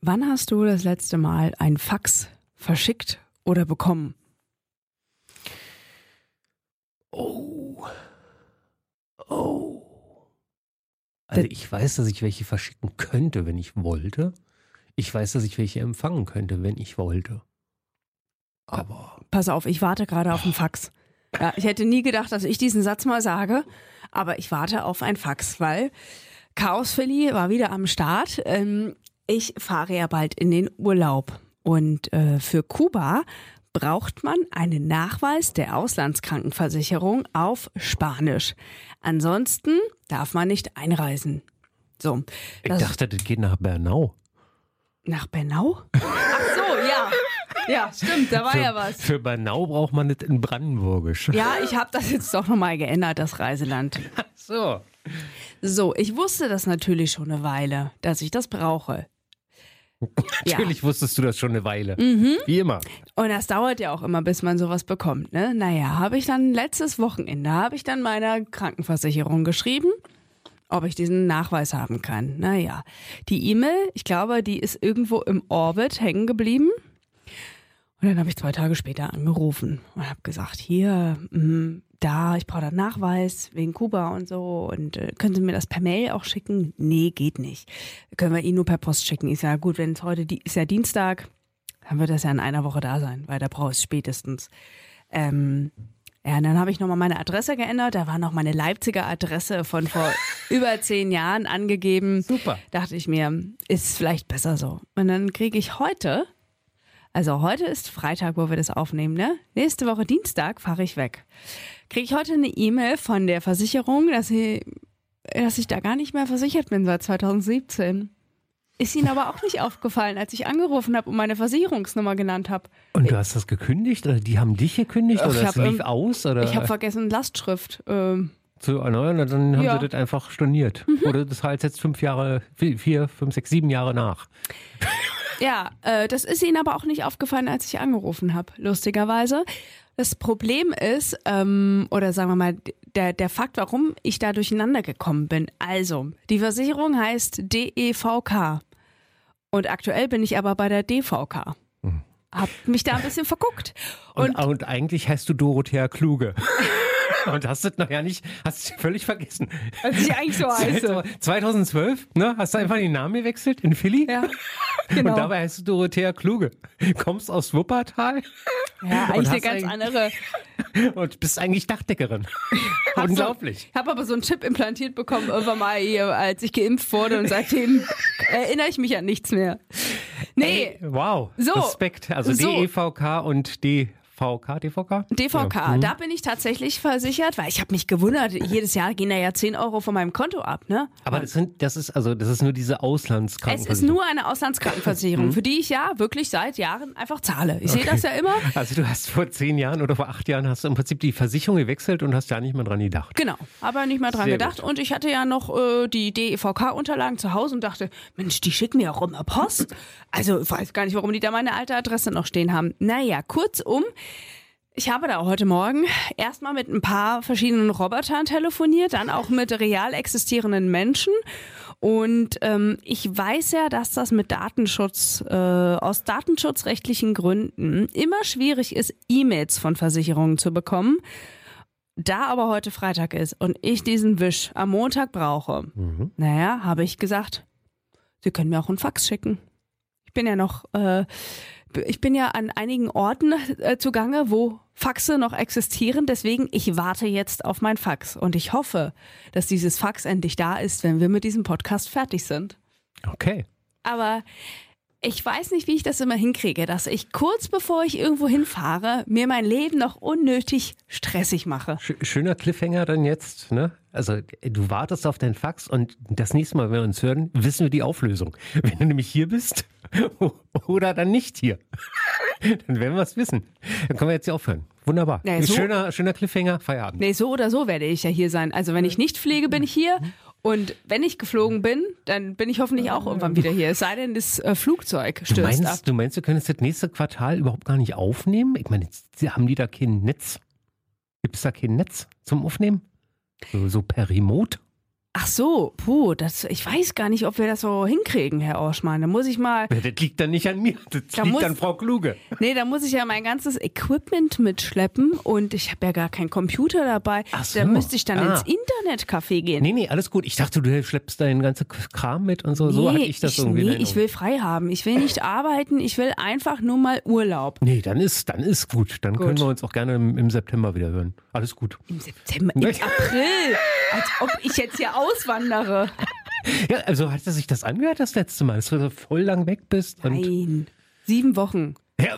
Wann hast du das letzte Mal ein Fax verschickt oder bekommen? Oh. Oh. Also ich weiß, dass ich welche verschicken könnte, wenn ich wollte. Ich weiß, dass ich welche empfangen könnte, wenn ich wollte. Aber. Pass auf, ich warte gerade auf ein Fax. Ja, ich hätte nie gedacht, dass ich diesen Satz mal sage, aber ich warte auf ein Fax, weil Chaos Philly war wieder am Start. Ähm, ich fahre ja bald in den Urlaub und äh, für Kuba braucht man einen Nachweis der Auslandskrankenversicherung auf Spanisch. Ansonsten darf man nicht einreisen. So. Ich dachte, das geht nach Bernau. Nach Bernau? Ach so, ja. Ja, stimmt, da war für, ja was. Für Bernau braucht man das in Brandenburgisch. Ja, ich habe das jetzt doch nochmal geändert, das Reiseland. So. So, ich wusste das natürlich schon eine Weile, dass ich das brauche. Natürlich ja. wusstest du das schon eine Weile. Mhm. Wie immer. Und das dauert ja auch immer, bis man sowas bekommt. Ne? Naja, habe ich dann letztes Wochenende, habe ich dann meiner Krankenversicherung geschrieben, ob ich diesen Nachweis haben kann. Naja, die E-Mail, ich glaube, die ist irgendwo im Orbit hängen geblieben. Und dann habe ich zwei Tage später angerufen und habe gesagt, hier, mh, da, ich brauche da Nachweis wegen Kuba und so. Und äh, können Sie mir das per Mail auch schicken? Nee, geht nicht. Können wir Ihnen nur per Post schicken. Ich sage, gut, wenn es heute die, ist ja Dienstag, dann wird das ja in einer Woche da sein, weil da brauche ich spätestens. Ähm, ja, und dann habe ich nochmal meine Adresse geändert. Da war noch meine Leipziger Adresse von vor über zehn Jahren angegeben. Super. Dachte ich mir, ist vielleicht besser so. Und dann kriege ich heute, also heute ist Freitag, wo wir das aufnehmen, ne? Nächste Woche Dienstag fahre ich weg kriege ich heute eine E-Mail von der Versicherung, dass, sie, dass ich da gar nicht mehr versichert bin seit 2017. Ist Ihnen aber auch nicht aufgefallen, als ich angerufen habe und meine Versicherungsnummer genannt habe. Und du hast das gekündigt? Oder die haben dich gekündigt? Ach, oder hab, lief ähm, aus? Oder? Ich habe vergessen, Lastschrift. Ähm, zu erneuern, und dann haben Ja. sie das einfach storniert. Oder das halt jetzt fünf Jahre, vier, vier, fünf, sechs, sieben Jahre nach. Ja, äh, das ist Ihnen aber auch nicht aufgefallen, als ich angerufen habe, lustigerweise. Das Problem ist, ähm, oder sagen wir mal, der, der Fakt, warum ich da durcheinander gekommen bin. Also, die Versicherung heißt DEVK. Und aktuell bin ich aber bei der DVK. Hab mich da ein bisschen verguckt. Und, Und, und, eigentlich heißt du Dorothea Kluge. und hast das noch ja nicht, hast du völlig vergessen. als ich eigentlich so heiße. 2012, ne? Hast du einfach den Namen gewechselt in Philly? Ja, genau. Und dabei heißt du Dorothea Kluge. Kommst aus Wuppertal ja, eigentlich eine ganz andere. und bist eigentlich Dachdeckerin. Unglaublich. So, ich habe aber so einen Chip implantiert bekommen irgendwann mal, als ich geimpft wurde und seitdem erinnere ich mich an nichts mehr. Nee, Ey, wow. So. Respekt. Also So. DEVK und DVK, DVK? DVK, Ja. Mhm. da bin ich tatsächlich versichert, weil ich habe mich gewundert, jedes Jahr gehen da ja 10 Euro von meinem Konto ab, ne? Aber das sind, das ist, also, das ist nur diese Es Auslandskrankenversicherung. ist nur eine Auslandskrankenversicherung, für die ich ja wirklich seit Jahren einfach zahle. Ich sehe das ja immer. Also du hast vor zehn Jahren oder vor acht Jahren hast du im Prinzip die Versicherung gewechselt und hast ja nicht mehr dran gedacht. Genau, aber nicht mal dran Sehr gedacht. gut. Und ich hatte ja noch äh, die DEVK-Unterlagen zu Hause und dachte, Mensch, die schicken mir auch immer Post. Also ich weiß gar nicht, warum die da meine alte Adresse noch stehen haben. Naja, kurzum, ich habe da heute Morgen erstmal mit ein paar verschiedenen Robotern telefoniert, dann auch mit real existierenden Menschen. Und ähm, ich weiß ja, dass das mit Datenschutz, äh, aus datenschutzrechtlichen Gründen immer schwierig ist, E-Mails von Versicherungen zu bekommen. Da aber heute Freitag ist und ich diesen Wisch am Montag brauche, naja, habe ich gesagt, Sie können mir auch einen Fax schicken. Ich bin ja noch, äh, ich bin ja an einigen Orten äh, zugange, wo Faxe noch existieren. Deswegen, ich warte jetzt auf mein Fax und ich hoffe, dass dieses Fax endlich da ist, wenn wir mit diesem Podcast fertig sind. Okay. Aber ich weiß nicht, wie ich das immer hinkriege, dass ich kurz bevor ich irgendwo hinfahre, mir mein Leben noch unnötig stressig mache. Sch- Schöner Cliffhanger dann jetzt, ne? Also du wartest auf dein Fax und das nächste Mal, wenn wir uns hören, wissen wir die Auflösung. Wenn du nämlich hier bist oder dann nicht hier, dann werden wir es wissen. Dann können wir jetzt hier aufhören. Wunderbar. Ein so- schöner, schöner Cliffhanger, Feierabend. Nee, so oder so werde ich ja hier sein. Also wenn ich nicht fliege, bin ich hier. Und wenn ich geflogen bin, dann bin ich hoffentlich auch irgendwann wieder hier. Es sei denn, das äh, Flugzeug Du stürzt ab. meinst, du meinst, du könntest das nächste Quartal überhaupt gar nicht aufnehmen? Ich meine, haben die da kein Netz? Gibt es da kein Netz zum Aufnehmen? So, so per Remote? Ach so, puh, das, ich weiß gar nicht, ob wir das so hinkriegen, Herr Orschmann. Da muss ich mal. Das liegt dann nicht an mir, das Da liegt muss- an Frau Kluge. Nee, da muss ich ja mein ganzes Equipment mitschleppen und ich habe ja gar keinen Computer dabei. Ach so. Da müsste ich dann Ah. ins Internetcafé gehen. Nee, nee, alles gut. Ich dachte, du schleppst deinen ganzen Kram mit und so. so hatte ich das irgendwie. in nee, ich will frei haben. Ich will nicht arbeiten, ich will einfach nur mal Urlaub. Nee, dann ist, dann ist gut. Dann können wir uns auch gerne im, im September wieder hören. Alles gut. Im September, im April. Als ob ich jetzt hier auswandere. Ja, also hat er sich das angehört das letzte Mal, dass du so voll lang weg bist? Und Nein. Sieben Wochen. ja,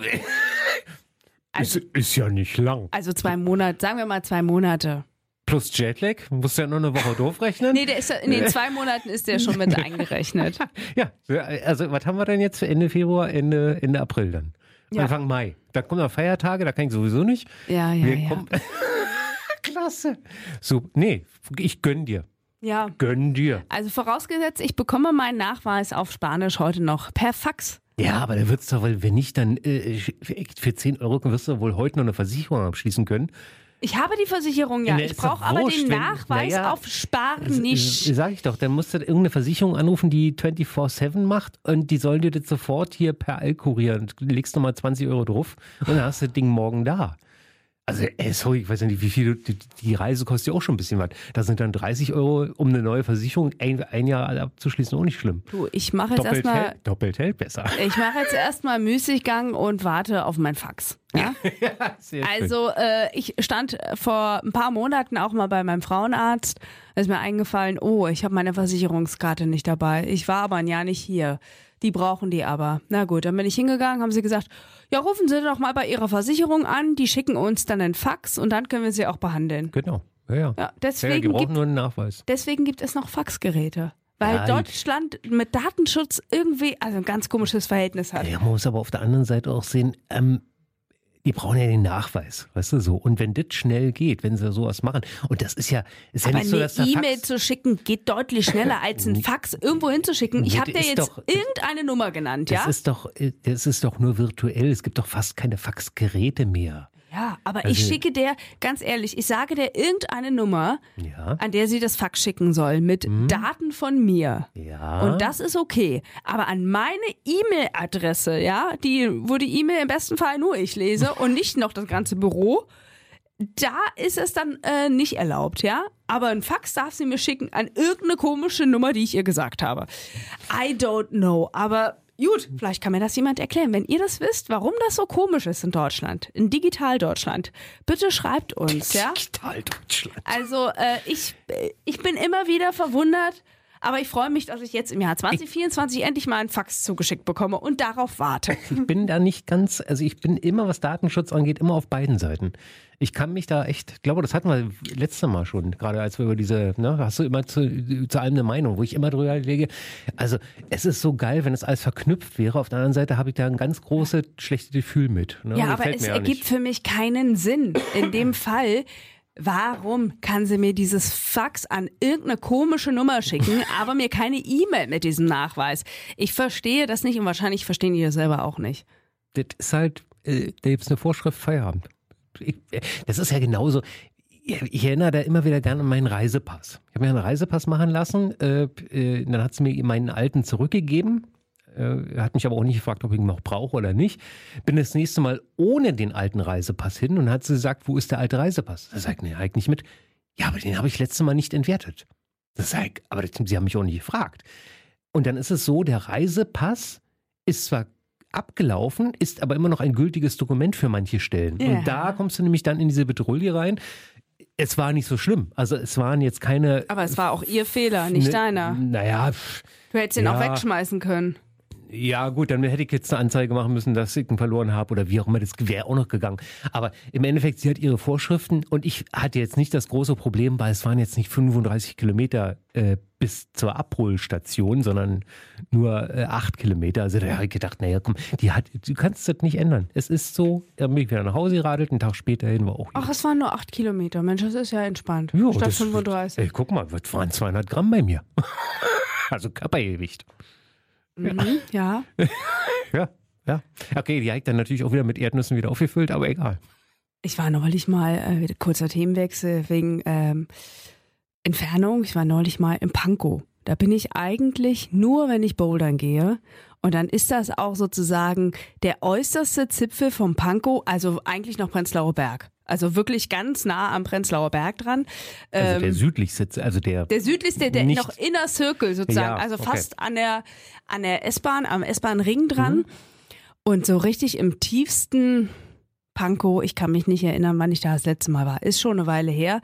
ist, ist ja nicht lang. Also zwei Monate, sagen wir mal zwei Monate. Plus Jetlag, musst du ja nur eine Woche doof rechnen. Nee, der ist in den zwei Monaten ist der schon mit eingerechnet. Ja, also was haben wir denn jetzt für Ende Februar, Ende, Ende April dann? Ja. Anfang Mai. Da kommen noch Feiertage, da kann ich sowieso nicht. Ja, ja, Wir ja. Klasse. So, nee, ich gönn dir. Ja. Gönn dir. Also vorausgesetzt, ich bekomme meinen Nachweis auf Spanisch heute noch per Fax. Ja, aber da wird's doch wohl, wenn nicht, dann äh, für 10 Euro wirst du wohl heute noch eine Versicherung abschließen können. Ich habe die Versicherung ja. Nee, Ich brauche aber wurscht, den wenn- Nachweis naja, auf Spanisch. Sag ich doch, dann musst du irgendeine Versicherung anrufen, die 24-7 macht und die sollen dir das sofort hier per All kurieren. Du legst nochmal 20 Euro drauf und dann hast du das Ding morgen da. Also, ey, sorry, ich weiß ja nicht, wie viel, die, die Reise kostet ja auch schon ein bisschen was. Das sind dann 30 Euro, um eine neue Versicherung ein, ein Jahr abzuschließen, auch nicht schlimm. Du, ich mache jetzt erstmal. hält, doppelt hält besser. Ich mache jetzt erstmal Müßiggang und warte auf mein Fax. Ja? Sehr schön. Also äh, ich stand vor ein paar Monaten auch mal bei meinem Frauenarzt. Da ist mir eingefallen, oh, ich habe meine Versicherungskarte nicht dabei. Ich war aber ein Jahr nicht hier. Die brauchen die aber. Na gut, dann bin ich hingegangen, haben sie gesagt, ja, rufen Sie doch mal bei Ihrer Versicherung an, die schicken uns dann einen Fax und dann können wir sie auch behandeln. Genau. Ja, ja. Ja, ja, die deswegen, brauchen gibt, nur einen Nachweis. deswegen gibt es noch Faxgeräte. Weil Ja, Deutschland mit Datenschutz irgendwie also ein ganz komisches Verhältnis hat. Ja, man muss aber auf der anderen Seite auch sehen, ähm, die brauchen ja den Nachweis, weißt du so. Und wenn das schnell geht, wenn sie sowas machen, und das ist ja, ist ja Aber nicht so, eine dass der E-Mail zu schicken geht deutlich schneller als ein Fax irgendwo hinzuschicken. Ich habe dir das jetzt doch- irgendeine Nummer genannt, das ja? ist doch, äh, das ist doch nur virtuell. Es gibt doch fast keine Faxgeräte mehr. Aber Also- ich schicke der, ganz ehrlich, ich sage der irgendeine Nummer, Ja, an der sie das Fax schicken soll, mit Mhm. Daten von mir. ja. Und das ist okay. Aber an meine E-Mail-Adresse, ja, die, wo die E-Mail im besten Fall nur ich lese und nicht noch das ganze Büro, da ist es dann äh, nicht erlaubt, ja? Aber ein Fax darf sie mir schicken an irgendeine komische Nummer, die ich ihr gesagt habe. I don't know. Aber gut, vielleicht kann mir das jemand erklären. Wenn ihr das wisst, warum das so komisch ist in Deutschland, in Digital-Deutschland, bitte schreibt uns, ja? Digital Deutschland. Also äh, ich, äh, ich bin immer wieder verwundert, aber ich freue mich, dass ich jetzt im Jahr 2024 endlich mal einen Fax zugeschickt bekomme und darauf warte. Ich bin da nicht ganz, also ich bin immer, was Datenschutz angeht, immer auf beiden Seiten. Ich kann mich da echt, ich glaube, das hatten wir letztes Mal schon, gerade als wir über diese, ne, hast du immer zu, zu allem eine Meinung, wo ich immer drüber lege. Also es ist so geil, wenn es alles verknüpft wäre. Auf der anderen Seite habe ich da ein ganz großes schlechte Gefühl mit. Ne? Ja, aber es ergibt für mich keinen Sinn. In dem Fall, warum kann sie mir dieses Fax an irgendeine komische Nummer schicken, aber mir keine E-Mail mit diesem Nachweis? Ich verstehe das nicht und wahrscheinlich verstehen die das selber auch nicht. Das ist halt, äh, da gibt es eine Vorschrift Feierabend. Das ist ja genauso. Ich erinnere da immer wieder gerne an meinen Reisepass. Ich habe mir einen Reisepass machen lassen, äh, äh, dann hat sie mir meinen alten zurückgegeben. Äh, hat mich aber auch nicht gefragt, ob ich ihn noch brauche oder nicht. Bin das nächste Mal ohne den alten Reisepass hin und hat sie gesagt, wo ist der alte Reisepass? Da sagt nee, halt nicht mit. Ja, aber den habe ich letztes Mal nicht entwertet. Das sag ich, aber das, sie haben mich auch nicht gefragt. Und dann ist es so, der Reisepass ist zwar abgelaufen, ist aber immer noch ein gültiges Dokument für manche Stellen. Ja. Und da kommst du nämlich dann in diese Petrouille rein. Es war nicht so schlimm. Also es waren jetzt keine. Aber es war auch ihr Fehler, nicht ne, deiner. Naja, Du hättest ihn auch ja. wegschmeißen können. ja gut, dann hätte ich jetzt eine Anzeige machen müssen, dass ich ihn verloren habe oder wie auch immer. Das wäre auch noch gegangen. Aber im Endeffekt, sie hat ihre Vorschriften und ich hatte jetzt nicht das große Problem, weil es waren jetzt nicht 35 Kilometer äh, bis zur Abholstation, sondern nur äh, acht Kilometer. Also da habe ich gedacht, naja, komm, die hat, du kannst das nicht ändern. Es ist so, dann bin ich wieder nach Hause geradelt, einen Tag später hin war auch Ach, es waren nur acht Kilometer. Mensch, das ist ja entspannt. Ja, Statt das- 35. Ey, guck mal, das waren 200 Gramm bei mir. also Körpergewicht. Mhm, ja. Ja, ja. Okay, die habe ich dann natürlich auch wieder mit Erdnüssen wieder aufgefüllt, aber egal. Ich war neulich mal, äh, kurzer Themenwechsel, wegen, ähm, Entfernung. Ich war neulich mal in Pankow. Da bin ich eigentlich nur, wenn ich bouldern gehe. Und dann ist das auch sozusagen der äußerste Zipfel vom Pankow, also eigentlich noch Prenzlauer Berg. Also wirklich ganz nah am Prenzlauer Berg dran. Also Ähm, der südlichste, also der, der südlichste, der noch Inner Circle sozusagen, Ja, also okay. fast an der an der S-Bahn, am S-Bahn-Ring dran. Mhm. Und so richtig im tiefsten Pankow, ich kann mich nicht erinnern, wann ich da das letzte Mal war, ist schon eine Weile her.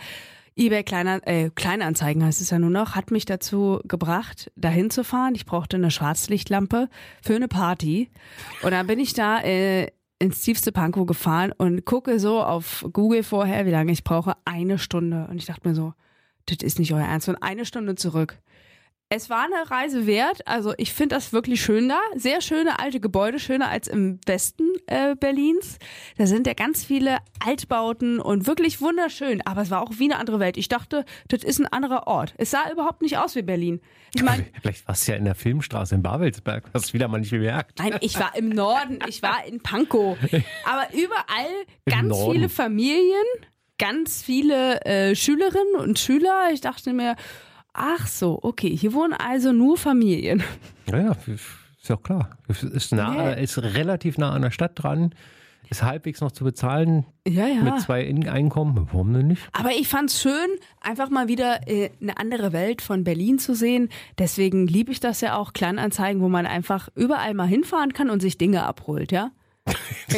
eBay Kleiner, äh, Kleinanzeigen heißt es ja nur noch, hat mich dazu gebracht, dahin zu fahren. Ich brauchte eine Schwarzlichtlampe für eine Party. Und dann bin ich da äh, ins tiefste Pankow gefahren und gucke so auf Google vorher, wie lange ich brauche. Eine Stunde. Und ich dachte mir so, das ist nicht euer Ernst. Und eine Stunde zurück. Es war eine Reise wert. Also ich finde das wirklich schön da. Sehr schöne alte Gebäude, schöner als im Westen äh, Berlins. Da sind ja ganz viele Altbauten und wirklich wunderschön. Aber es war auch wie eine andere Welt. Ich dachte, das ist ein anderer Ort. Es sah überhaupt nicht aus wie Berlin. Ich meine, vielleicht warst du ja in der Filmstraße in Babelsberg, hast du wieder mal nicht bemerkt. Nein, ich war im Norden, ich war in Pankow. Aber überall ganz viele Familien, ganz viele äh, Schülerinnen und Schüler. Ich dachte mir, ach so, okay, hier wohnen also nur Familien. Naja, ist ja auch klar. Es Ist, nah, Nee. ist relativ nah an der Stadt dran, ist halbwegs noch zu bezahlen Ja, ja. mit zwei In- Einkommen. Warum denn nicht? Aber ich fand's schön, einfach mal wieder äh, eine andere Welt von Berlin zu sehen. Deswegen liebe ich das ja auch, Kleinanzeigen, wo man einfach überall mal hinfahren kann und sich Dinge abholt, ja?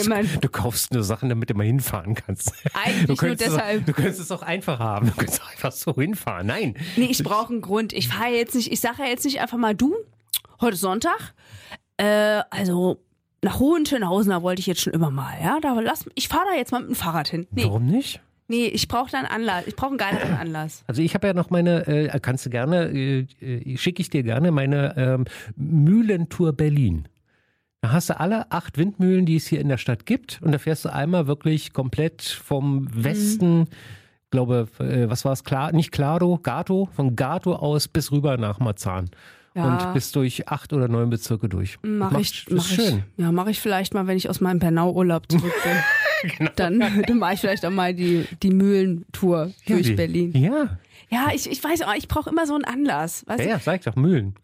Mein, Du kaufst nur Sachen, damit du mal hinfahren kannst. Eigentlich du nur könntest deshalb. Es, auch- du könntest es auch einfach haben. Du könntest auch einfach so hinfahren. Nein. Nee, ich brauche einen Grund. Ich fahre jetzt nicht, ich sage ja jetzt nicht einfach mal du, heute ist Sonntag. Äh, also nach Hohenschönhausen, da wollte ich jetzt schon immer mal, ja. Da lass, ich fahre da jetzt mal mit dem Fahrrad hin. Nee, Warum nicht? nee ich brauche da einen Anlass. Ich brauche einen geileren Anlass. Also ich habe ja noch meine, äh, kannst du gerne, äh, äh, schicke ich dir gerne meine ähm, Mühlentour Berlin. Da hast du alle acht Windmühlen, die es hier in der Stadt gibt. Und da fährst du einmal wirklich komplett vom Westen, glaube, äh, was war es, Klar, nicht Klado, Gato, von Gato aus bis rüber nach Marzahn. Ja. Und bis durch acht oder neun Bezirke durch. Mach Macht- ich, mach ist ich. schön. Ja, mache ich vielleicht mal, wenn ich aus meinem Bernau-Urlaub zurück bin. Genau. Dann, dann mache ich vielleicht auch mal die, die Mühlentour durch die- Berlin. Ja, Ja, ich, ich weiß auch, ich brauche immer so einen Anlass. Weißt ja, ja, sag doch Mühlen.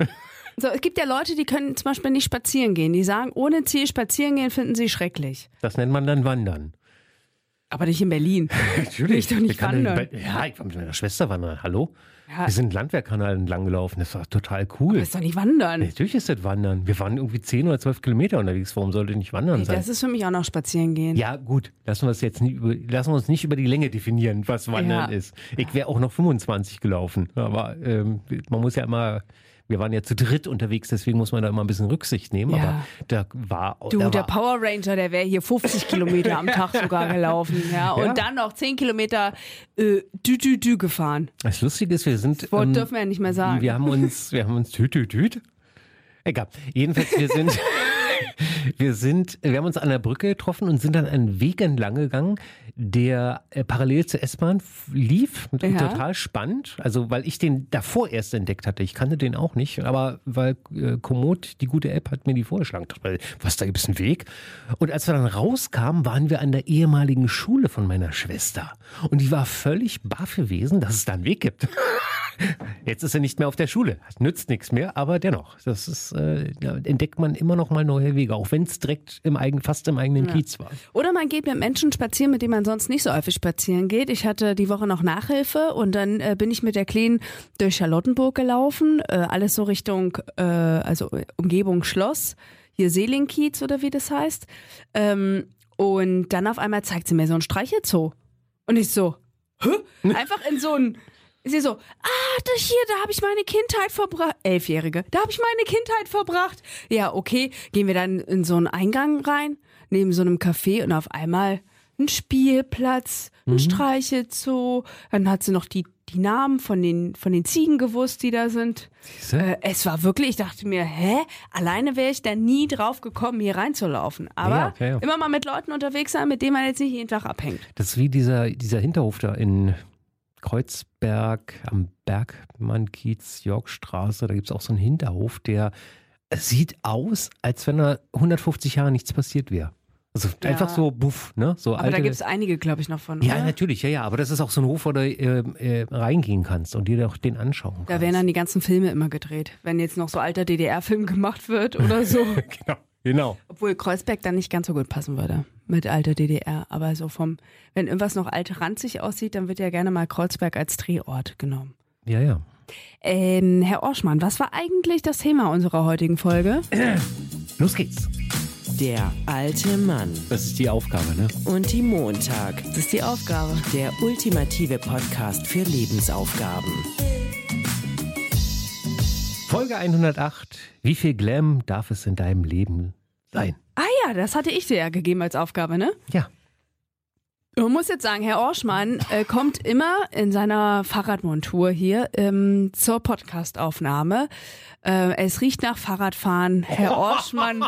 So, es gibt ja Leute, die können zum Beispiel nicht spazieren gehen. Die sagen, ohne Ziel spazieren gehen finden sie schrecklich. Das nennt man dann Wandern. Aber nicht in Berlin. Natürlich. Ich doch nicht wandern. Ja, ich war mit meiner Schwester wandern. Hallo? Ja. Wir sind Landwehrkanal entlang gelaufen. Das war total cool. Das ist doch nicht wandern. Natürlich ist das Wandern. Wir waren irgendwie 10 oder 12 Kilometer unterwegs. Warum sollte nicht Wandern Ey, sein? das ist für mich auch noch spazieren gehen. Ja, gut. Lassen wir es jetzt nicht über, lassen wir uns nicht über die Länge definieren, was Wandern Ja. ist. Ich wäre auch noch 25 gelaufen. Aber ähm, man muss ja immer, wir waren ja zu dritt unterwegs, deswegen muss man da immer ein bisschen Rücksicht nehmen. Ja. Aber da war. Du, da der war, Power Ranger, der wäre hier 50 Kilometer am Tag sogar gelaufen. Ja, und Ja. dann noch 10 Kilometer äh, dü, dü, dü gefahren. Das Lustige ist, wir sind. Das Wort ähm, dürfen wir ja nicht mehr sagen. Wir haben uns, wir haben uns tüt, tüt, tüt. Egal. Jedenfalls, wir sind, wir sind, wir haben uns an der Brücke getroffen und sind dann einen Weg entlang gegangen, der äh, parallel zur S-Bahn lief. Und Ja. Total spannend. Also, weil ich den davor erst entdeckt hatte. Ich kannte den auch nicht, aber weil äh, Komoot, die gute App, hat mir die vorgeschlagen. Ich dachte, weil, was, da gibt es einen Weg? Und als wir dann rauskamen, waren wir an der ehemaligen Schule von meiner Schwester. Und die war völlig baff gewesen, dass es da einen Weg gibt. Jetzt ist er nicht mehr auf der Schule. Nützt nichts mehr, aber dennoch, das ist, äh, da entdeckt man immer noch mal neue Wege, auch wenn es direkt im eigenen, fast im eigenen Kiez war. Oder man geht mit Menschen spazieren, mit denen man sonst nicht so häufig spazieren geht. Ich hatte die Woche noch Nachhilfe und dann äh, bin ich mit der Kleinen durch Charlottenburg gelaufen, äh, alles so Richtung, äh, also Umgebung Schloss, hier Seelingkiez oder wie das heißt. Ähm, und dann auf einmal zeigt sie mir so ein Streichelzoo. Und ich so, hä? Einfach in so ein, sie so, ah, das hier, da habe ich meine Kindheit verbracht. Elfjährige, da habe ich meine Kindheit verbracht. Ja, okay, gehen wir dann in so einen Eingang rein, neben so einem Café und auf einmal ein Spielplatz, ein Streichelzoo. Dann hat sie noch die, die Namen von den, von den Ziegen gewusst, die da sind. Äh, es war wirklich, ich dachte mir, hä? Alleine wäre ich da nie drauf gekommen, hier reinzulaufen. Aber Ja, okay, ja. immer mal mit Leuten unterwegs sein, mit denen man jetzt nicht jeden Tag abhängt. Das ist wie dieser, dieser Hinterhof da in Kreuzberg am Bergmann-Kiez, Yorkstraße. Da gibt es auch so einen Hinterhof, der sieht aus, als wenn da 150 Jahre nichts passiert wäre. Also Ja. einfach so, buff, ne? So Aber alte. da gibt es einige, glaube ich, noch von. ja, oder? natürlich, ja, ja. Aber das ist auch so ein Hof, wo du äh, äh, reingehen kannst und dir doch den anschauen kannst. Da werden dann die ganzen Filme immer gedreht. Wenn jetzt noch so alter DDR-Film gemacht wird oder so. genau, genau. Obwohl Kreuzberg dann nicht ganz so gut passen würde mit alter DDR. Aber so vom, wenn irgendwas noch alt ranzig aussieht, dann wird ja gerne mal Kreuzberg als Drehort genommen. Ja, ja. Ähm, Herr Orschmann, was war eigentlich das Thema unserer heutigen Folge? Los geht's. Der alte Mann Das ist die Aufgabe, ne? und die Montag. Das ist die Aufgabe. Der ultimative Podcast für Lebensaufgaben. Folge 108. Wie viel Glam darf es in deinem Leben sein? Ah ja, das hatte ich dir ja gegeben als Aufgabe, ne? Ja. Man muss jetzt sagen, Herr Orschmann äh, kommt immer in seiner Fahrradmontur hier ähm, zur Podcastaufnahme. Äh, es riecht nach Fahrradfahren. Herr Orschmann,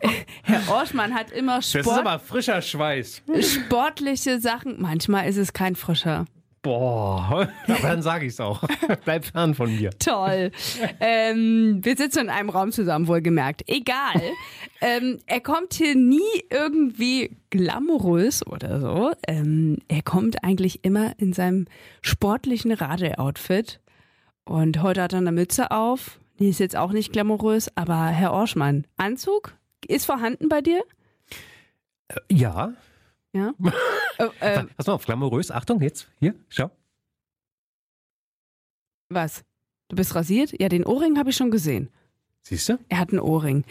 äh, Herr Orschmann hat immer Sport, frischer Schweiß. sportliche Sachen. Manchmal ist es kein frischer. Boah, aber dann sage ich es auch. Bleib fern von mir. Toll. ähm, wir sitzen in einem Raum zusammen, wohlgemerkt. Egal. ähm, er kommt hier nie irgendwie glamourös oder so. Ähm, er kommt eigentlich immer in seinem sportlichen Radeloutfit. Und heute hat er eine Mütze auf. Die ist jetzt auch nicht glamourös, aber Herr Orschmann, Anzug ist vorhanden bei dir? Ja. Ja. Äh, äh, Pass mal auf, glamourös. Achtung, jetzt. Hier, schau. was? Du bist rasiert? Ja, den Ohrring habe ich schon gesehen. Siehst du? Er hat einen Ohrring.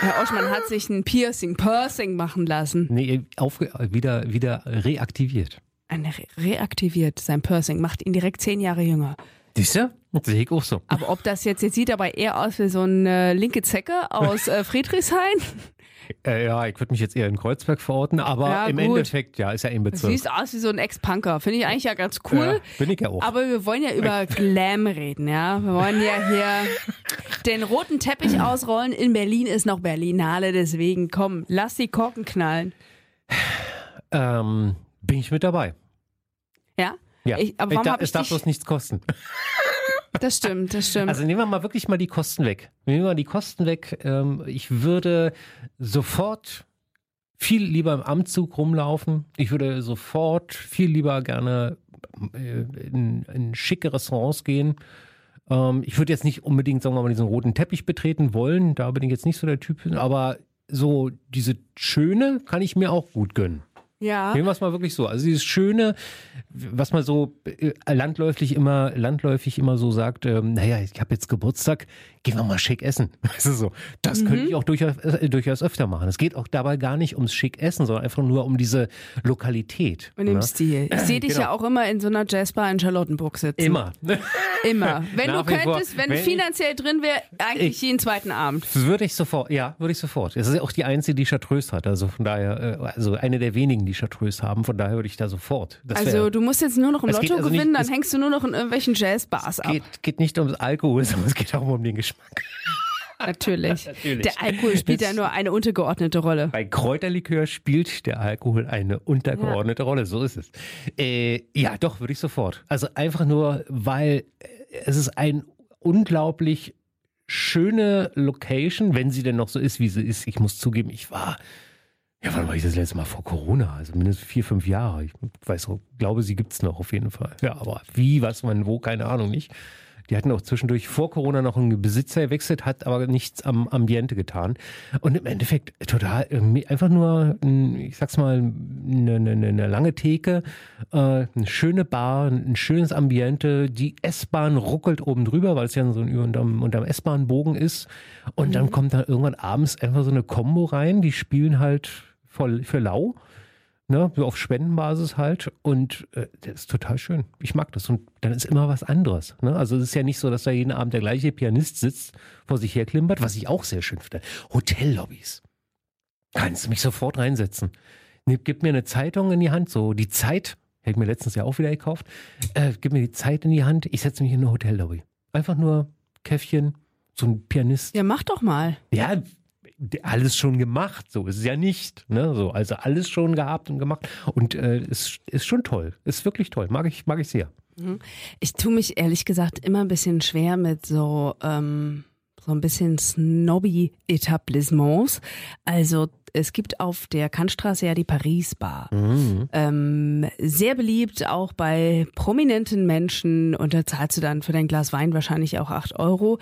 Herr Oschmann hat sich ein Piercing, Pursing machen lassen. Nee, aufge wieder, wieder reaktiviert. Ein re reaktiviert sein Pursing, macht ihn direkt zehn Jahre jünger. Siehst du? Sehe ich auch so. Aber ob das jetzt, jetzt sieht aber eher aus wie so eine linke Zecke aus äh, Friedrichshain. Äh, ja, ich würde mich jetzt eher in Kreuzberg verorten, aber Ja, im gut. Endeffekt, ja, ist ja ein Du Bezirk. siehst aus wie so ein Ex-Punker. Finde ich eigentlich ja ganz cool. Ja, bin ich ja auch. Aber wir wollen ja über Glam reden, ja. Wir wollen ja hier den roten Teppich ausrollen. In Berlin ist noch Berlinale, deswegen komm, lass die Korken knallen. ähm, bin ich mit dabei. Ja? Ja. Ich- aber warum da, hab ich es darf bloß nichts kosten. Das stimmt, das stimmt. Also nehmen wir mal wirklich mal die Kosten weg. Nehmen wir mal die Kosten weg. Ähm, ich würde sofort viel lieber im Amtzug rumlaufen. Ich würde sofort viel lieber gerne äh, in, in schicke Restaurants gehen. Ähm, ich würde jetzt nicht unbedingt, sagen wir mal, diesen roten Teppich betreten wollen. Da bin ich jetzt nicht so der Typ. Aber so diese schöne kann ich mir auch gut gönnen. Ja. Nehmen wir es mal wirklich so. Also dieses Schöne, was man so äh, landläufig immer, landläufig immer so sagt, ähm, naja, ich habe jetzt Geburtstag, gehen wir mal schick essen. Weißt du so. Das Mhm. könnte ich auch durchaus, äh, durchaus öfter machen. Es geht auch dabei gar nicht ums schick Essen, sondern einfach nur um diese Lokalität. Und im ne? Stil. Ich sehe dich Genau. ja auch immer in so einer Jazzbar in Charlottenburg sitzen. Immer. Immer. Wenn Nach du wie vor. könntest, wenn, Wenn finanziell drin wäre, eigentlich Ich- jeden zweiten Abend. Würde ich sofort, ja, würde ich sofort. Es ist ja auch die einzige, die Chartreuse hat. Also von daher, äh, also eine der wenigen, die Chartreuse haben. Von daher würde ich da sofort. Das Also wär- du musst jetzt nur noch im Lotto also nicht- gewinnen, dann es- hängst du nur noch in irgendwelchen Jazzbars ab. geht, geht nicht ums Alkohol, sondern es geht auch um den Geschmack. Natürlich. Natürlich. Der Alkohol spielt ja nur eine untergeordnete Rolle. Bei Kräuterlikör spielt der Alkohol eine untergeordnete Rolle, so ist es. Äh, ja, doch, würde ich sofort. Also einfach nur, weil äh, es ist ein unglaublich schöne Location, wenn sie denn noch so ist, wie sie ist. Ich muss zugeben, ich war, ja, wann war ich das letzte Mal vor Corona? Also mindestens vier, fünf Jahre. Ich weiß, glaube, sie gibt's noch auf jeden Fall. Ja, aber wie, was, wann, wo, keine Ahnung nicht. Die hatten auch zwischendurch vor Corona noch einen Besitzer gewechselt, hat aber nichts am Ambiente getan. Und im Endeffekt total, einfach nur, ich sag's mal, eine, eine, eine lange Theke, äh, eine schöne Bar, ein schönes Ambiente. Die S-Bahn ruckelt oben drüber, weil es ja so ein unterm, unterm S-Bahn-Bogen ist. Und dann kommt da irgendwann abends einfach so eine Combo rein, die spielen halt voll für lau. Ne, so auf Spendenbasis halt. Und äh, das ist total schön. Ich mag das. Und dann ist immer was anderes. Ne? Also es ist ja nicht so, dass da jeden Abend der gleiche Pianist sitzt, vor sich herklimpert, was ich auch sehr schön finde. Hotellobbys. Kannst du mich sofort reinsetzen. Ne, gib mir eine Zeitung in die Hand, so die Zeit, hätte ich mir letztens ja auch wieder gekauft. Äh, gib mir die Zeit in die Hand, ich setze mich in eine Hotellobby. Einfach nur Käffchen, so ein Pianist. Ja, mach doch mal. Ja, alles schon gemacht, so ist es ja nicht. Ne? So, also alles schon gehabt und gemacht. Und äh, ist, ist schon toll. Ist wirklich toll. Mag ich, mag ich sehr. Ich tue mich ehrlich gesagt immer ein bisschen schwer mit so, ähm, so ein bisschen Snobby-Etablissements. Also es gibt auf der Kantstraße ja die Paris Bar. Mhm. Ähm, sehr beliebt auch bei prominenten Menschen und da zahlst du dann für dein Glas Wein wahrscheinlich auch 8 Euro.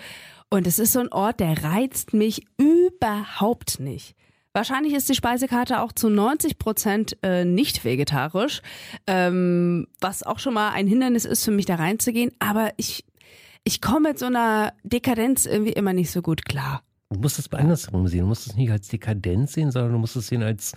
Und es ist so ein Ort, der reizt mich überhaupt nicht. Wahrscheinlich ist die Speisekarte auch zu 90 Prozent äh, nicht vegetarisch, ähm, was auch schon mal ein Hindernis ist für mich da reinzugehen. Aber ich, ich komme mit so einer Dekadenz irgendwie immer nicht so gut klar. Du musst es andersrum sehen. Du musst es nicht als Dekadenz sehen, sondern du musst es sehen als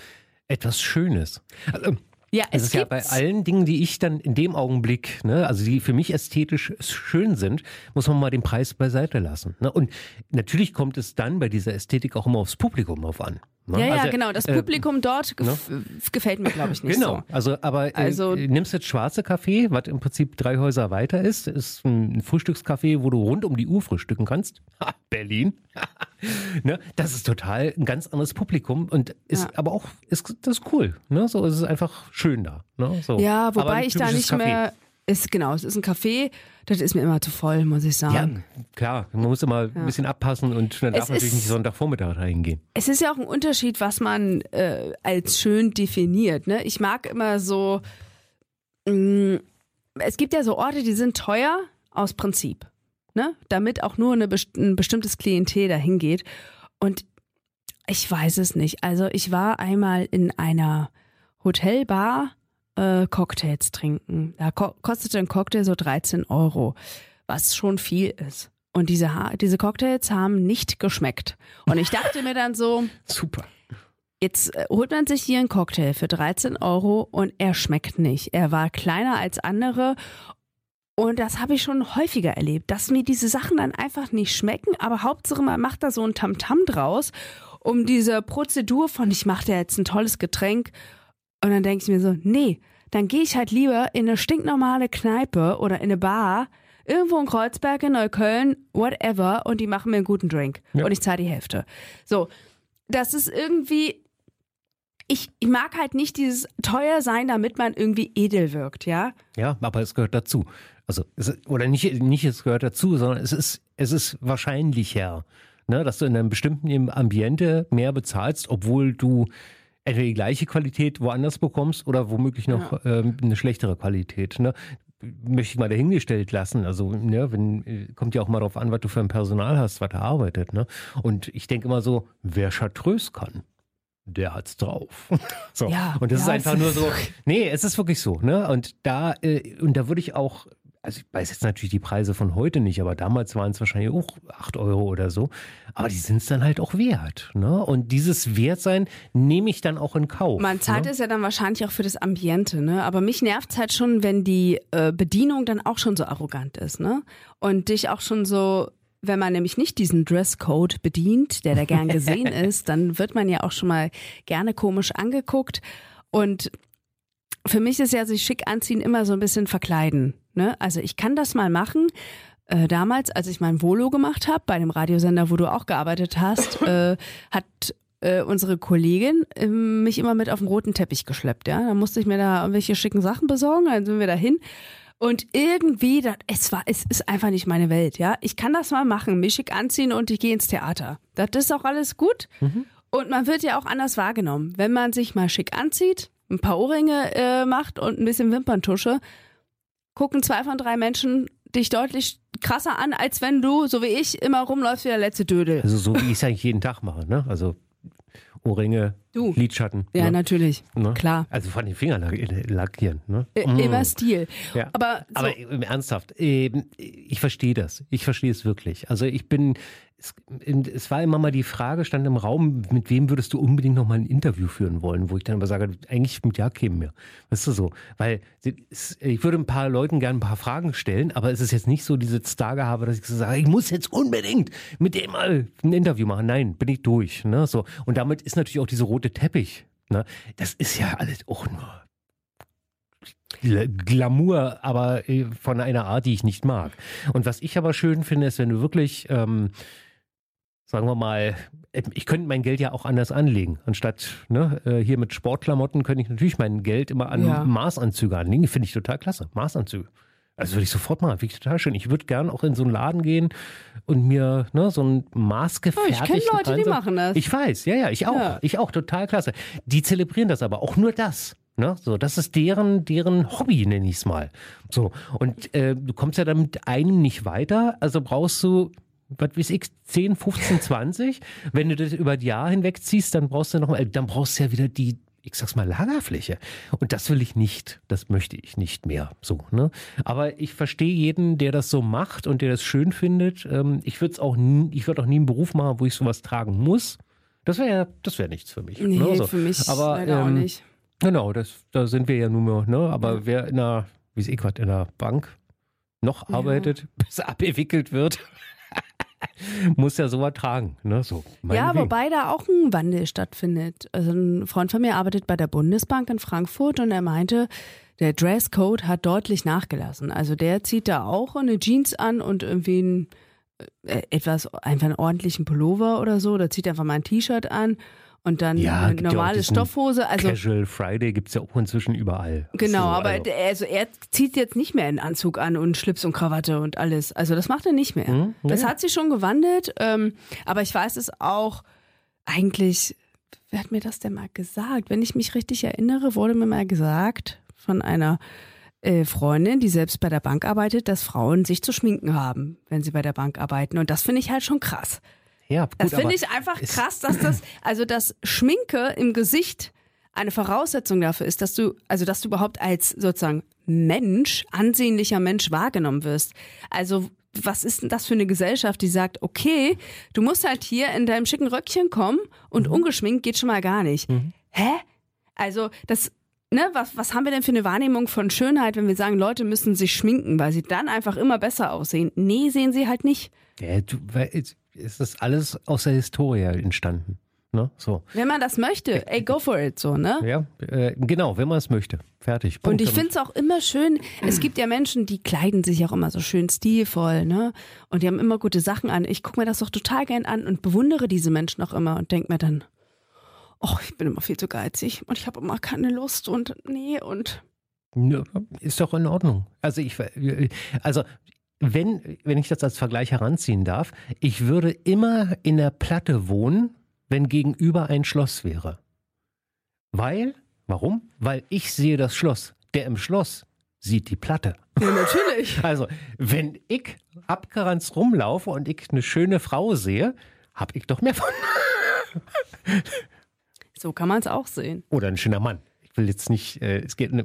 etwas Schönes. Also, Ja, es es ist ja bei allen Dingen, die ich dann in dem Augenblick, ne, also die für mich ästhetisch schön sind, muss man mal den Preis beiseite lassen. Ne? Und natürlich kommt es dann bei dieser Ästhetik auch immer aufs Publikum auf an. Ne? Ja, ja, Also, genau. Das äh, Publikum dort gef gefällt mir, glaube ich, nicht Genau, so. also aber Also- äh, nimmst jetzt schwarze Kaffee, was im Prinzip drei Häuser weiter ist, ist ein Frühstückscafé, wo du rund um die Uhr frühstücken kannst. Ha, Berlin. ne? Das ist total ein ganz anderes Publikum und ist Ja. aber auch ist das ist cool. Ne? So es ist einfach schön da. Ne? So. Ja, wobei ich da nicht Café. mehr. Ist, genau, es ist ein Café, das ist mir immer zu voll, muss ich Ja, sagen. klar, man muss immer ein bisschen abpassen und dann darf Es natürlich ist- nicht Sonntagvormittag reingehen. Es ist ja auch ein Unterschied, was man äh, als schön definiert. Ne? Ich mag immer so. Mh, es gibt ja so Orte, die sind teuer aus Prinzip. Ne? Damit auch nur eine, ein bestimmtes Klientel dahin geht. Und ich weiß es nicht. Also, ich war einmal in einer Hotelbar äh, Cocktails trinken. Da ko kostete ein Cocktail so 13 Euro, was schon viel ist. Und diese, ha diese Cocktails haben nicht geschmeckt. Und ich dachte mir dann so, Super. jetzt äh, holt man sich hier einen Cocktail für 13 Euro und er schmeckt nicht. Er war kleiner als andere. Und das habe ich schon häufiger erlebt, dass mir diese Sachen dann einfach nicht schmecken, aber Hauptsache man macht da so ein Tamtam draus, um diese Prozedur von ich mache dir jetzt ein tolles Getränk und dann denke ich mir so, nee, dann gehe ich halt lieber in eine stinknormale Kneipe oder in eine Bar, irgendwo in Kreuzberg, in Neukölln, whatever, und die machen mir einen guten Drink. Ja. Und ich zahle die Hälfte. So, das ist irgendwie. Ich, ich mag halt nicht dieses teuer sein, damit man irgendwie edel wirkt, ja? Ja, aber es gehört dazu. Also, es, oder nicht, nicht es gehört dazu, sondern es ist, es ist wahrscheinlicher, ne, dass du in einem bestimmten Ambiente mehr bezahlst, obwohl du entweder die gleiche Qualität woanders bekommst oder womöglich noch ähm, eine schlechtere Qualität. Ne? Möchte ich mal dahingestellt lassen. Also, ne, wenn, äh, kommt ja auch mal darauf an, was du für ein Personal hast, was da arbeitet. Ne? Und ich denke immer so, wer chartreuse kann, der hat's drauf. so. Ja, und das ist ja, einfach es nur ist- so, nee, es ist wirklich so, ne? Und da, äh, und da würde ich auch, also ich weiß jetzt natürlich die Preise von heute nicht, aber damals waren es wahrscheinlich auch 8 Euro oder so. Aber die sind es dann halt auch wert. Ne? Und dieses Wertsein nehme ich dann auch in Kauf. Man zahlt ne? es ja dann wahrscheinlich auch für das Ambiente, ne? Aber mich nervt halt schon, wenn die äh, Bedienung dann auch schon so arrogant ist, ne? Und dich auch schon so, wenn man nämlich nicht diesen Dresscode bedient, der da gern gesehen ist, dann wird man ja auch schon mal gerne komisch angeguckt. Und für mich ist ja sich schick anziehen immer so ein bisschen verkleiden. Ne? Also ich kann das mal machen. Äh, damals, als ich mein Volo gemacht habe, bei dem Radiosender, wo du auch gearbeitet hast, äh, hat äh, unsere Kollegin äh, mich immer mit auf den roten Teppich geschleppt. Ja, dann musste ich mir da irgendwelche schicken Sachen besorgen, dann sind wir dahin. Und irgendwie, das, es war, es ist einfach nicht meine Welt. Ja, ich kann das mal machen, mich schick anziehen und ich gehe ins Theater. Das ist auch alles gut. Und man wird ja auch anders wahrgenommen, wenn man sich mal schick anzieht, ein paar Ohrringe äh, macht und ein bisschen Wimperntusche, gucken zwei von drei Menschen dich deutlich krasser an, als wenn du, so wie ich, immer rumläufst wie der letzte Dödel. Also so wie ich es eigentlich jeden Tag mache. Ne? Also Ohrringe, Du. Lidschatten. Ja, ne? natürlich. Ne? Klar. Also von den Fingern lack- lackieren. Ne? Äh, Mm. Immer Stil. Ja. Aber, so, Aber äh, ernsthaft, ähm, ich verstehe das. Ich verstehe es wirklich. Also ich bin, es, es war immer mal die Frage, stand im Raum, mit wem würdest du unbedingt noch mal ein Interview führen wollen, wo ich dann aber sage, eigentlich mit Jakim mehr. Weißt du so? Weil ich würde ein paar Leuten gerne ein paar Fragen stellen, aber es ist jetzt nicht so diese Stargehabe, dass ich so sage, ich muss jetzt unbedingt mit dem mal ein Interview machen. Nein, bin ich durch. Ne? So. Und damit ist natürlich auch diese rote Teppich. Ne? Das ist ja alles auch nur Gla- Glamour, aber äh, von einer Art, die ich nicht mag. Und was ich aber schön finde, ist, wenn du wirklich, ähm, sagen wir mal, äh, ich könnte mein Geld ja auch anders anlegen. Anstatt ne, äh, hier mit Sportklamotten könnte ich natürlich mein Geld immer an Ja. Maßanzüge anlegen. Finde ich total klasse. Maßanzüge. Also würde ich sofort machen, finde ich total schön. Ich würde gern auch in so einen Laden gehen und mir ne, so ein maßgefertigten Oh, ich kenn Leute, die Transe- machen das. Ich weiß, ja, ja, ich auch. Ja. Ich auch, total klasse. Die zelebrieren das aber auch nur das. Ne? So, das ist deren, deren Hobby, nenne ich es mal. So, und äh, du kommst ja dann mit einem nicht weiter, also brauchst du, was weiß ich, 10, 15, 20. Wenn du das über die Jahr hinweg ziehst, dann brauchst du noch mal, dann brauchst du ja wieder die, ich sag's mal, Lagerfläche. Und das will ich nicht. Das möchte ich nicht mehr. So, ne? Aber ich verstehe jeden, der das so macht und der das schön findet. Ähm, ich würde es auch nie, ich würde auch nie einen Beruf machen, wo ich sowas tragen muss. Das wäre ja, das wäre nichts für mich. Nee, ne? So. für mich Aber, leider auch ähm, nicht. Genau, das, da sind wir ja nun mal, ne? Aber wer in einer, wie ist eh in einer Bank noch Ja. arbeitet, bis er abgewickelt wird, muss ja sowas tragen, ne? So. Ja, wobei da auch ein Wandel stattfindet. Also ein Freund von mir arbeitet bei der Bundesbank in Frankfurt und er meinte, der Dresscode hat deutlich nachgelassen. Also der zieht da auch eine Jeans an und irgendwie ein, äh, etwas, einfach einen ordentlichen Pullover oder so. Oder zieht einfach mal ein T-Shirt an und dann Ja, eine ja auch normale diesen Stoffhose. Also Casual Friday gibt es ja auch inzwischen überall. Genau, so, aber also, also er zieht jetzt nicht mehr einen Anzug an und Schlips und Krawatte und alles. Also das macht er nicht mehr. Hm, Das ja. hat sich schon gewandelt, ähm, aber ich weiß es auch eigentlich, wer hat mir das denn mal gesagt? Wenn ich mich richtig erinnere, wurde mir mal gesagt von einer äh, Freundin, die selbst bei der Bank arbeitet, dass Frauen sich zu schminken haben, wenn sie bei der Bank arbeiten. Und das finde ich halt schon krass. Ja, gut, Das finde ich einfach krass, dass das, also dass Schminke im Gesicht eine Voraussetzung dafür ist, dass du, also dass du überhaupt als sozusagen Mensch, ansehnlicher Mensch wahrgenommen wirst. Also was ist denn das für eine Gesellschaft, die sagt, okay, du musst halt hier in deinem schicken Röckchen kommen Mhm. und ungeschminkt geht schon mal gar nicht. Hä? Also das, ne, was, was haben wir denn für eine Wahrnehmung von Schönheit, wenn wir sagen, Leute müssen sich schminken, weil sie dann einfach immer besser aussehen? Nee, sehen sie halt nicht. Ja, du, weil es ist alles aus der Historie entstanden. Ne? So. Wenn man das möchte, ey, go for it, so, ne? Ja, äh, genau, wenn man es möchte. Fertig. Und Punkt. ich finde es auch immer schön, es gibt ja Menschen, die kleiden sich auch immer so schön stilvoll, ne? Und die haben immer gute Sachen an. Ich gucke mir das doch total gern an und bewundere diese Menschen auch immer und denke mir dann, oh, ich bin immer viel zu geizig und ich habe immer keine Lust und nee und ist doch in Ordnung. Also ich, also wenn, wenn ich das als Vergleich heranziehen darf, ich würde immer in der Platte wohnen, wenn gegenüber ein Schloss wäre. Weil, warum? Weil ich sehe das Schloss. Der im Schloss sieht die Platte. ja, natürlich. Also, wenn ich abgeranzt rumlaufe und ich eine schöne Frau sehe, hab ich doch mehr von. So kann man es auch sehen. Oder ein schöner Mann. Ich will jetzt nicht, äh, es geht, ne,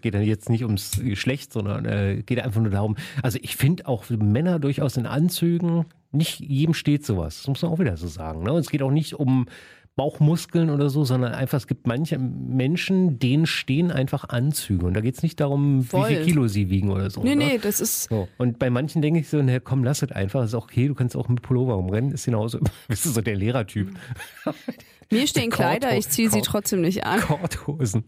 geht dann jetzt nicht ums Geschlecht, sondern äh, geht einfach nur darum. Also ich finde auch Männer durchaus in Anzügen, nicht jedem steht sowas. Das muss man auch wieder so sagen. Ne? Und es geht auch nicht um Bauchmuskeln oder so, sondern einfach, es gibt manche Menschen, denen stehen einfach Anzüge. Und da geht es nicht darum, Voll. wie viel Kilo sie wiegen oder so. Nee, ne? nee, das ist, So. Und bei manchen denke ich so, na komm, lass es einfach, ist auch okay, du kannst auch mit Pullover rumrennen, ist genauso, bist du so der Lehrertyp. mir stehen Kleider, ich ziehe sie trotzdem nicht an. Korthosen.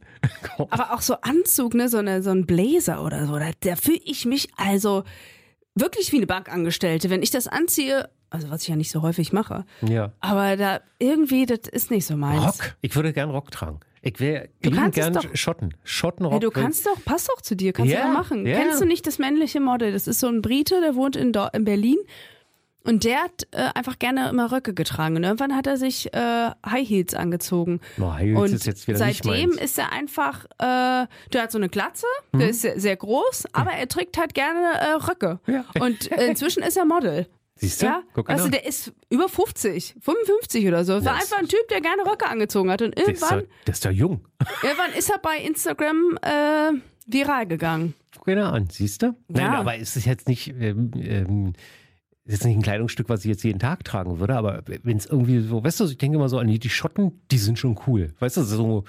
Kort- Aber auch so Anzug, ne, so, eine, so ein Blazer oder so, da, da fühle ich mich also wirklich wie eine Bankangestellte. Wenn ich das anziehe, also was ich ja nicht so häufig mache, Ja. aber da irgendwie, das ist nicht so meins. Rock. Ich würde gern Rock tragen. Ich wäre Du lieben kannst es gern doch- Schotten. Schottenrock. Hey, du kannst doch, passt doch zu dir, kannst Ja, du doch machen. ja. Kennst du nicht das männliche Model? Das ist so ein Brite, der wohnt in, in Berlin. Und der hat äh, einfach gerne immer Röcke getragen. Und irgendwann hat er sich äh, High Heels angezogen. No, High Heels und ist jetzt wieder nicht seitdem meins. ist er einfach, äh, der hat so eine Glatze, der ist sehr, sehr groß, aber er trägt halt gerne äh, Röcke. Ja. Und äh, inzwischen ist er Model. Siehst du? Ja, Guck mal. der ist über 50, 55 oder so. War Das- einfach ein Typ, der gerne Röcke angezogen hat. Und Das ist, irgendwann, doch, das ist doch jung. irgendwann ist er bei Instagram äh, viral gegangen. Guck dir an, siehst du? Nein, Ja. aber es ist jetzt nicht, ähm, ähm, ist jetzt nicht ein Kleidungsstück, was ich jetzt jeden Tag tragen würde, aber wenn es irgendwie so, weißt du, ich denke immer so an die, Schotten, die sind schon cool. Weißt du, so,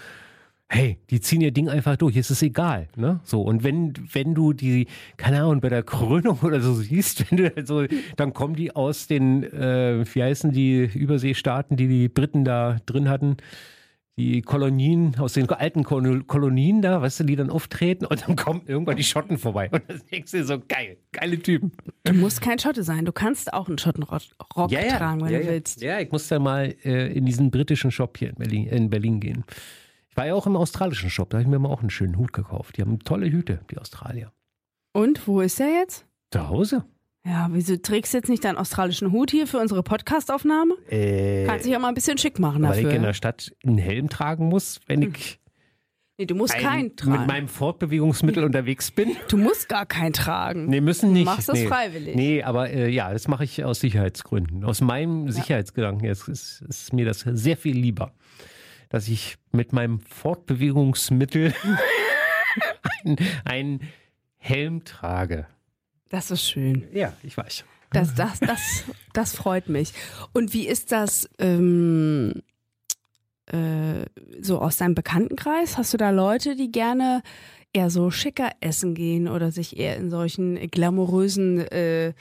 hey, die ziehen ihr Ding einfach durch, es ist egal, ne? So, und wenn, wenn du die, keine Ahnung, bei der Krönung oder so siehst, wenn du so, dann kommen die aus den, äh, wie heißen die Überseestaaten, die die Briten da drin hatten, die Kolonien, aus den alten Kol- Kolonien da, weißt du, die dann auftreten und dann kommen irgendwann die Schotten vorbei. Und dann denkst du dir so, geil, geile Typen. Du musst kein Schotte sein. Du kannst auch einen Schottenrock Rock tragen, wenn ja, du ja. willst. Ja, ich muss da mal äh, in diesen britischen Shop hier in Berlin, in Berlin gehen. Ich war ja auch im australischen Shop, da habe ich mir mal auch einen schönen Hut gekauft. Die haben tolle Hüte, die Australier. Und wo ist er jetzt? Zu Hause. Ja, wieso trägst du jetzt nicht deinen australischen Hut hier für unsere Podcastaufnahme? Äh, Kannst dich ja mal ein bisschen schick machen weil ich in dafür. der Stadt einen Helm tragen muss, wenn ich Nee, du musst ein, keinen mit tragen. meinem Fortbewegungsmittel unterwegs bin. Du musst gar keinen tragen. Nee, müssen nicht. Du machst das nee. freiwillig. Nee, aber äh, ja, das mache ich aus Sicherheitsgründen. Aus meinem Sicherheitsgedanken ist, ist, ist mir das sehr viel lieber, dass ich mit meinem Fortbewegungsmittel einen Helm trage. Das ist schön. Ja, ich weiß. Das, das, das, das freut mich. Und wie ist das ähm, äh, so aus deinem Bekanntenkreis? Hast du da Leute, die gerne eher so schicker essen gehen oder sich eher in solchen glamourösen äh,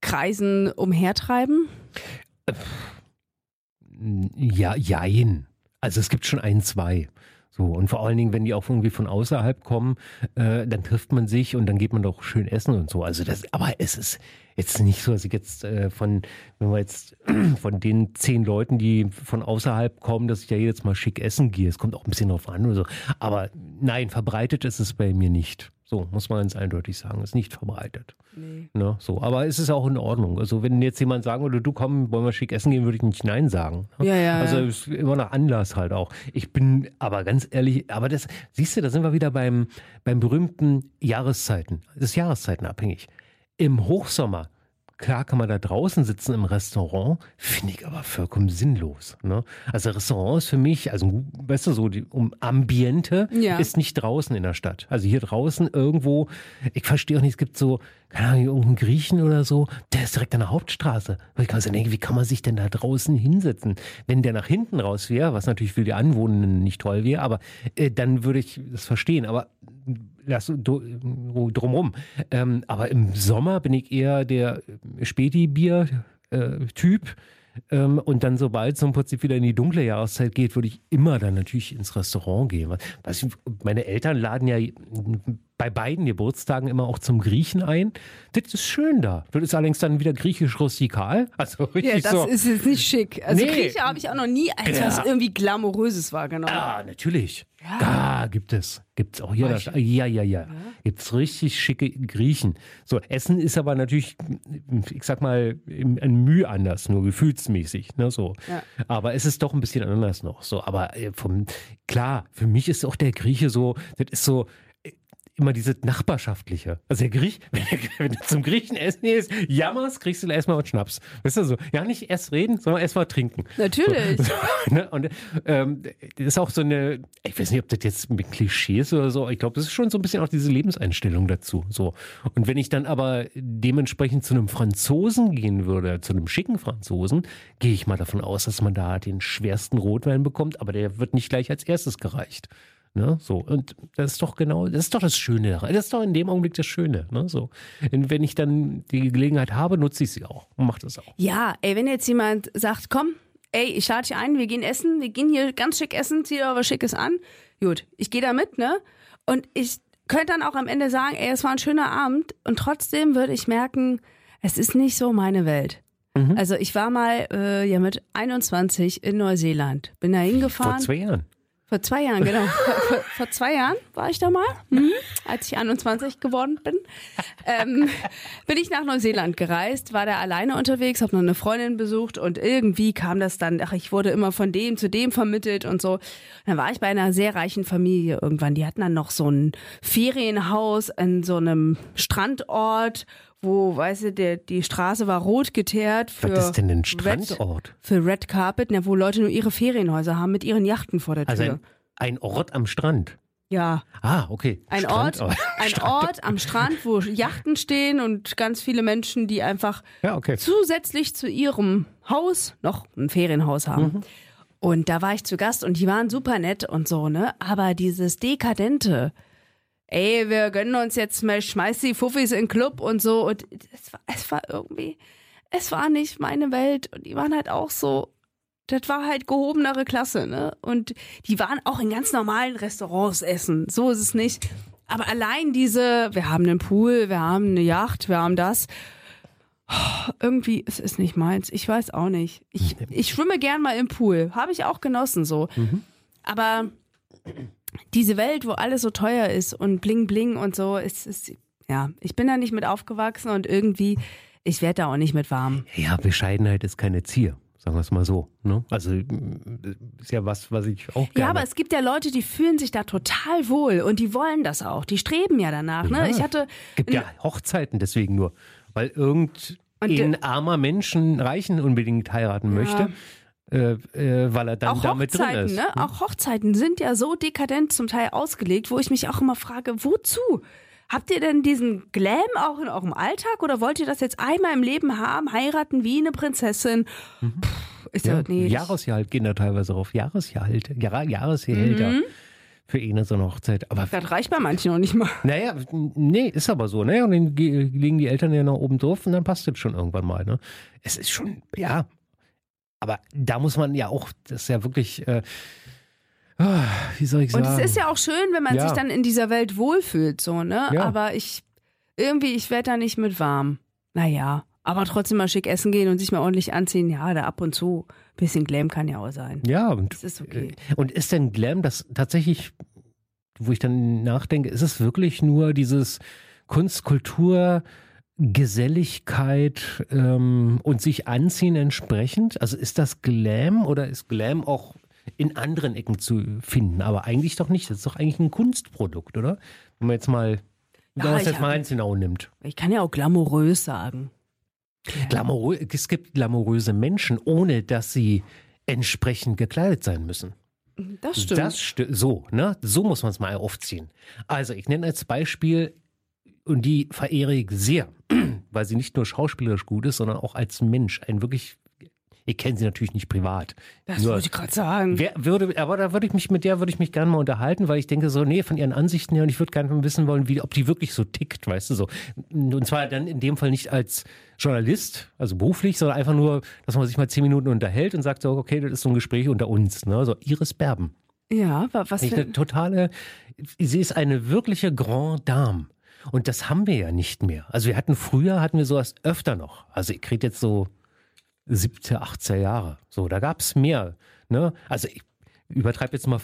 Kreisen umhertreiben? Ja, jein. Also es gibt schon ein, zwei. So, und vor allen Dingen, wenn die auch irgendwie von außerhalb kommen, äh, dann trifft man sich und dann geht man doch schön essen und so. Also das, aber es ist jetzt nicht so, dass ich jetzt äh, von, wenn wir jetzt von den zehn Leuten, die von außerhalb kommen, dass ich ja jedes Mal schick essen gehe. Es kommt auch ein bisschen drauf an oder so. Aber nein, verbreitet ist es bei mir nicht. So, muss man ganz eindeutig sagen. Ist nicht verbreitet. Nee. Ne, so. Aber es ist auch in Ordnung. Also wenn jetzt jemand sagen würde, du komm, wollen wir schick essen gehen, würde ich nicht Nein sagen. ne? Ja, ja, Also ja. es ist immer nach Anlass halt auch. Ich bin aber ganz ehrlich, aber das, siehst du, da sind wir wieder beim, beim berühmten Jahreszeiten. Das ist jahreszeitenabhängig. Im Hochsommer, klar kann man da draußen sitzen im Restaurant, finde ich aber vollkommen sinnlos. Ne? Also Restaurant ist für mich, also weißt du so, die um Ambiente Ja. ist nicht draußen in der Stadt. Also hier draußen irgendwo, ich verstehe auch nicht, es gibt so, keine Ahnung, irgendeinen Griechen oder so, der ist direkt an der Hauptstraße. Weil ich kann so denken, wie kann man sich denn da draußen hinsetzen? Wenn der nach hinten raus wäre, was natürlich für die Anwohnenden nicht toll wäre, aber äh, dann würde ich das verstehen. Aber lass du- drumrum. Ähm, aber im Sommer bin ich eher der Späti-Bier-Typ. Ähm, und dann, sobald es im Prinzip wieder in die dunkle Jahreszeit geht, würde ich immer dann natürlich ins Restaurant gehen. Was- meine Eltern laden ja bei beiden Geburtstagen immer auch zum Griechen ein. Das ist schön da. Das ist allerdings dann wieder griechisch rustikal. Also Ja, das so. ist jetzt nicht schick. Also Nee. Grieche habe ich auch noch nie als Ja. was irgendwie Glamouröses wahrgenommen. Ah, natürlich. Ja. Da gibt es. Gibt es auch hier. der Stadt. Ja, ja, ja. Gibt es richtig schicke Griechen. So, Essen ist aber natürlich, ich sag mal, ein Mühe anders, nur gefühlsmäßig. Ne, so. Ja. Aber es ist doch ein bisschen anders noch. So, aber äh, vom, klar, für mich ist auch der Grieche so, das ist so, immer dieses Nachbarschaftliche. Also der Griech, wenn, du- wenn du zum Griechen essen gehst, jammerst, kriegst du erstmal was Schnaps. Weißt du so? Ja, nicht erst reden, sondern erst mal trinken. Natürlich. So, ne? Und ähm, das ist auch so eine, ich weiß nicht, ob das jetzt mit Klischee ist oder so, ich glaube, das ist schon so ein bisschen auch diese Lebenseinstellung dazu. So. Und wenn ich dann aber dementsprechend zu einem Franzosen gehen würde, zu einem schicken Franzosen, gehe ich mal davon aus, dass man da den schwersten Rotwein bekommt, aber der wird nicht gleich als erstes gereicht. Ne, so. Und das ist doch genau, das ist doch das Schöne daran. Das ist doch in dem Augenblick das Schöne. Ne, so. Und wenn ich dann die Gelegenheit habe, nutze ich sie auch und mache das auch. Ja, ey, wenn jetzt jemand sagt, komm, ey, ich lade dich ein, wir gehen essen, wir gehen hier ganz schick essen, zieh dir aber was Schickes an. Gut, ich gehe da mit, ne? Und ich könnte dann auch am Ende sagen, ey, es war ein schöner Abend und trotzdem würde ich merken, es ist nicht so meine Welt. Mhm. Also ich war mal äh, ja mit 21 in Neuseeland, bin da Vor hingefahren. zwei Jahren. Vor zwei Jahren, genau. vor, vor, zwei Jahren war ich da mal, mhm. als ich 21 geworden bin. Ähm, bin ich nach Neuseeland gereist, war da alleine unterwegs, habe noch eine Freundin besucht und irgendwie kam das dann, ach, ich wurde immer von dem zu dem vermittelt und so. Dann war ich bei einer sehr reichen Familie irgendwann. Die hatten dann noch so ein Ferienhaus in so einem Strandort, wo, weißt du, der, die Straße war rot geteert für Was ist denn ein Red, Strandort? für Red Carpet, na, wo Leute nur ihre Ferienhäuser haben mit ihren Yachten vor der Tür. Also ein, ein Ort am Strand. ja, Ah, okay. ein Ort, Strandort. ein Strand- Ort am Strand, wo Yachten stehen und ganz viele Menschen, die einfach Ja, okay. zusätzlich zu ihrem Haus noch ein Ferienhaus haben. Mhm. Und da war ich zu Gast und die waren super nett und so, ne? Aber dieses Dekadente, ey, wir gönnen uns jetzt mal, schmeiß die Fuffis in den Club und so. Und es war, es war irgendwie, es war nicht meine Welt. Und die waren halt auch so, das war halt gehobenere Klasse, ne? Und die waren auch in ganz normalen Restaurants essen. So ist es nicht. Aber allein diese, wir haben einen Pool, wir haben eine Yacht, wir haben das. Irgendwie, es ist nicht meins. Ich weiß auch nicht. Ich, ich schwimme gern mal im Pool. Habe ich auch genossen so. Aber diese Welt, wo alles so teuer ist und bling bling und so, ist, ist ja, ich bin da nicht mit aufgewachsen und irgendwie, ich werde da auch nicht mit warm. Ja, Bescheidenheit ist keine Zier. Sagen wir es mal so. Ne? Also ist ja was, was ich auch gerne. Ja, aber es gibt ja Leute, die fühlen sich da total wohl und die wollen das auch. Die streben ja danach. Ne? Ja. Ich hatte gibt ja Hochzeiten deswegen nur, weil irgendein armer Mensch einen Reichen unbedingt heiraten möchte, äh, äh, weil er dann auch damit drin ist. ne? Auch Hochzeiten sind ja so dekadent zum Teil ausgelegt, wo ich mich auch immer frage, wozu? Habt ihr denn diesen Glam auch in eurem Alltag oder wollt ihr das jetzt einmal im Leben haben, heiraten wie eine Prinzessin? Puh, ist ja, Mhm. Ja, nee. Jahresgehalt gehen da teilweise auf. Jahresgehalt, Jahr, Jahresgehälter Mhm. für eine so eine Hochzeit. Aber Das reicht bei manchen noch nicht mal. naja, nee, ist aber so, ne? Und dann ge- legen die Eltern ja noch oben drauf und dann passt das schon irgendwann mal, ne? Es ist schon, ja. Aber da muss man ja auch, das ist ja wirklich, äh, ah, wie soll ich Und sagen? es ist ja auch schön, wenn man Ja. sich dann in dieser Welt wohlfühlt, so, ne? Ja. Aber ich, irgendwie, ich werde da nicht mit warm. Naja, aber trotzdem mal schick essen gehen und sich mal ordentlich anziehen, ja, da ab und zu. Bisschen Glam kann ja auch sein. ja, und Das ist okay. Und ist denn Glam das tatsächlich, wo ich dann nachdenke, ist es wirklich nur dieses Kunst, Kultur, Geselligkeit ähm, und sich anziehen entsprechend? Also ist das Glam oder ist Glam auch in anderen Ecken zu finden? Aber eigentlich doch nicht. Das ist doch eigentlich ein Kunstprodukt, oder? Wenn man jetzt mal, wenn Ja, man jetzt mal hab- eins genau nimmt. Ich kann ja auch glamourös sagen. Glamourö es gibt glamouröse Menschen, ohne dass sie entsprechend gekleidet sein müssen. Das stimmt. Das sti- so, ne? So muss man es mal aufziehen. Also, ich nenne als Beispiel, und die verehre ich sehr, weil sie nicht nur schauspielerisch gut ist, sondern auch als Mensch. Ein wirklich, ich kenne sie natürlich nicht privat. das wollte ich gerade sagen. Wer würde, aber da würde ich mich mit der würde ich mich gerne mal unterhalten, weil ich denke so, nee, von ihren Ansichten her und ich würde gerne mal wissen wollen, wie, ob die wirklich so tickt, weißt du so. Und zwar dann in dem Fall nicht als Journalist, also beruflich, sondern einfach nur, dass man sich mal zehn Minuten unterhält und sagt so, okay, das ist so ein Gespräch unter uns, ne? So Iris Berben. Ja, wa- was eine totale, sie ist eine wirkliche Grand Dame. Und das haben wir ja nicht mehr. Also wir hatten früher, hatten wir sowas öfter noch. Also ich rede jetzt so 17, 18 Jahre. So, da gab es mehr. Ne? Also ich übertreibe jetzt mal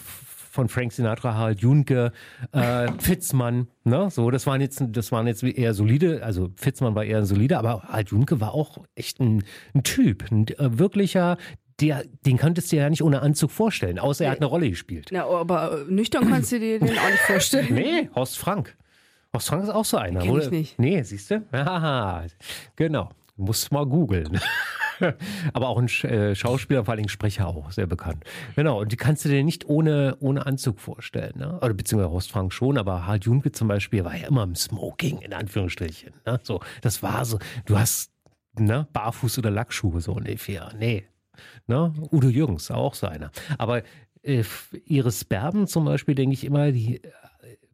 von Frank Sinatra, Harald Junke, äh, Fitzmann, ne? So, das waren jetzt, das waren jetzt eher solide, also Fitzmann war eher solide, aber Harald Junke war auch echt ein, ein Typ, ein äh, wirklicher, der, den könntest du dir ja nicht ohne Anzug vorstellen, außer er hat eine Rolle gespielt. Na, aber äh, nüchtern kannst du dir den auch nicht vorstellen. Nee, Horst Frank. Horst Frank ist auch so einer. Kenn ich oder? nicht. Nee, siehst du? Haha, genau. Du musst mal googeln. Aber auch ein äh, Schauspieler, vor allem Sprecher auch, sehr bekannt. Genau, und die kannst du dir nicht ohne, ohne Anzug vorstellen. Ne? Oder beziehungsweise Horst Frank schon, aber Harald Junke zum Beispiel war ja immer im Smoking, in Anführungsstrichen. Ne? So, das war so, du hast ne, Barfuß oder Lackschuhe so ungefähr. Nee. Ne? Udo Jürgens, auch so einer. Aber äh, Iris Berben zum Beispiel, denke ich immer, die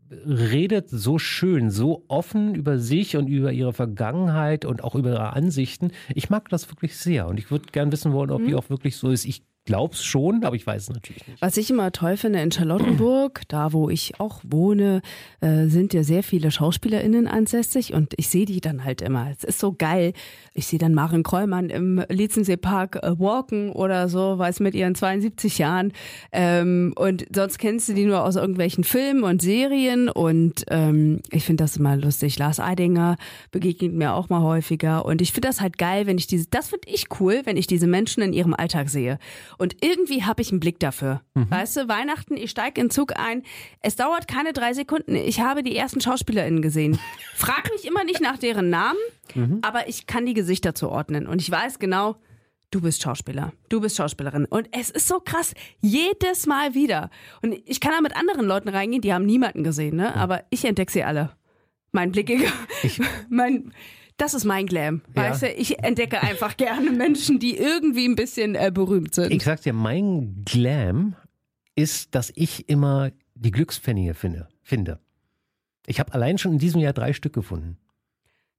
redet so schön, so offen über sich und über ihre Vergangenheit und auch über ihre Ansichten. Ich mag das wirklich sehr und ich würde gern wissen wollen, ob die auch wirklich so ist. Ich glaub's schon, aber ich weiß es natürlich nicht. Was ich immer toll finde in Charlottenburg, da wo ich auch wohne, äh, sind ja sehr viele SchauspielerInnen ansässig und ich sehe die dann halt immer. Es ist so geil. Ich sehe dann Maren Kräumann im Lietzensee-Park äh, walken oder so, weiß mit ihren 72 Jahren. Ähm, und sonst kennst du die nur aus irgendwelchen Filmen und Serien und ähm, ich finde das immer lustig. Lars Eidinger begegnet mir auch mal häufiger und ich finde das halt geil, wenn ich diese, das finde ich cool, wenn ich diese Menschen in ihrem Alltag sehe. Und irgendwie habe ich einen Blick dafür. Weißt du, Weihnachten, ich steige in den Zug ein. Es dauert keine drei Sekunden. Ich habe die ersten SchauspielerInnen gesehen. Frag mich immer nicht nach deren Namen, aber ich kann die Gesichter zuordnen. Und ich weiß genau, du bist Schauspieler. Du bist Schauspielerin. Und es ist so krass. Jedes Mal wieder. Und ich kann da mit anderen Leuten reingehen, die haben niemanden gesehen, ne? Aber ich entdecke sie alle. Mein Blick, mein, das ist mein Glam. Ja. Weißt du, ich entdecke einfach gerne Menschen, die irgendwie ein bisschen äh, berühmt sind. Ich sag dir, mein Glam ist, dass ich immer die Glückspfennige finde. finde. Ich habe allein schon in diesem Jahr drei Stück gefunden.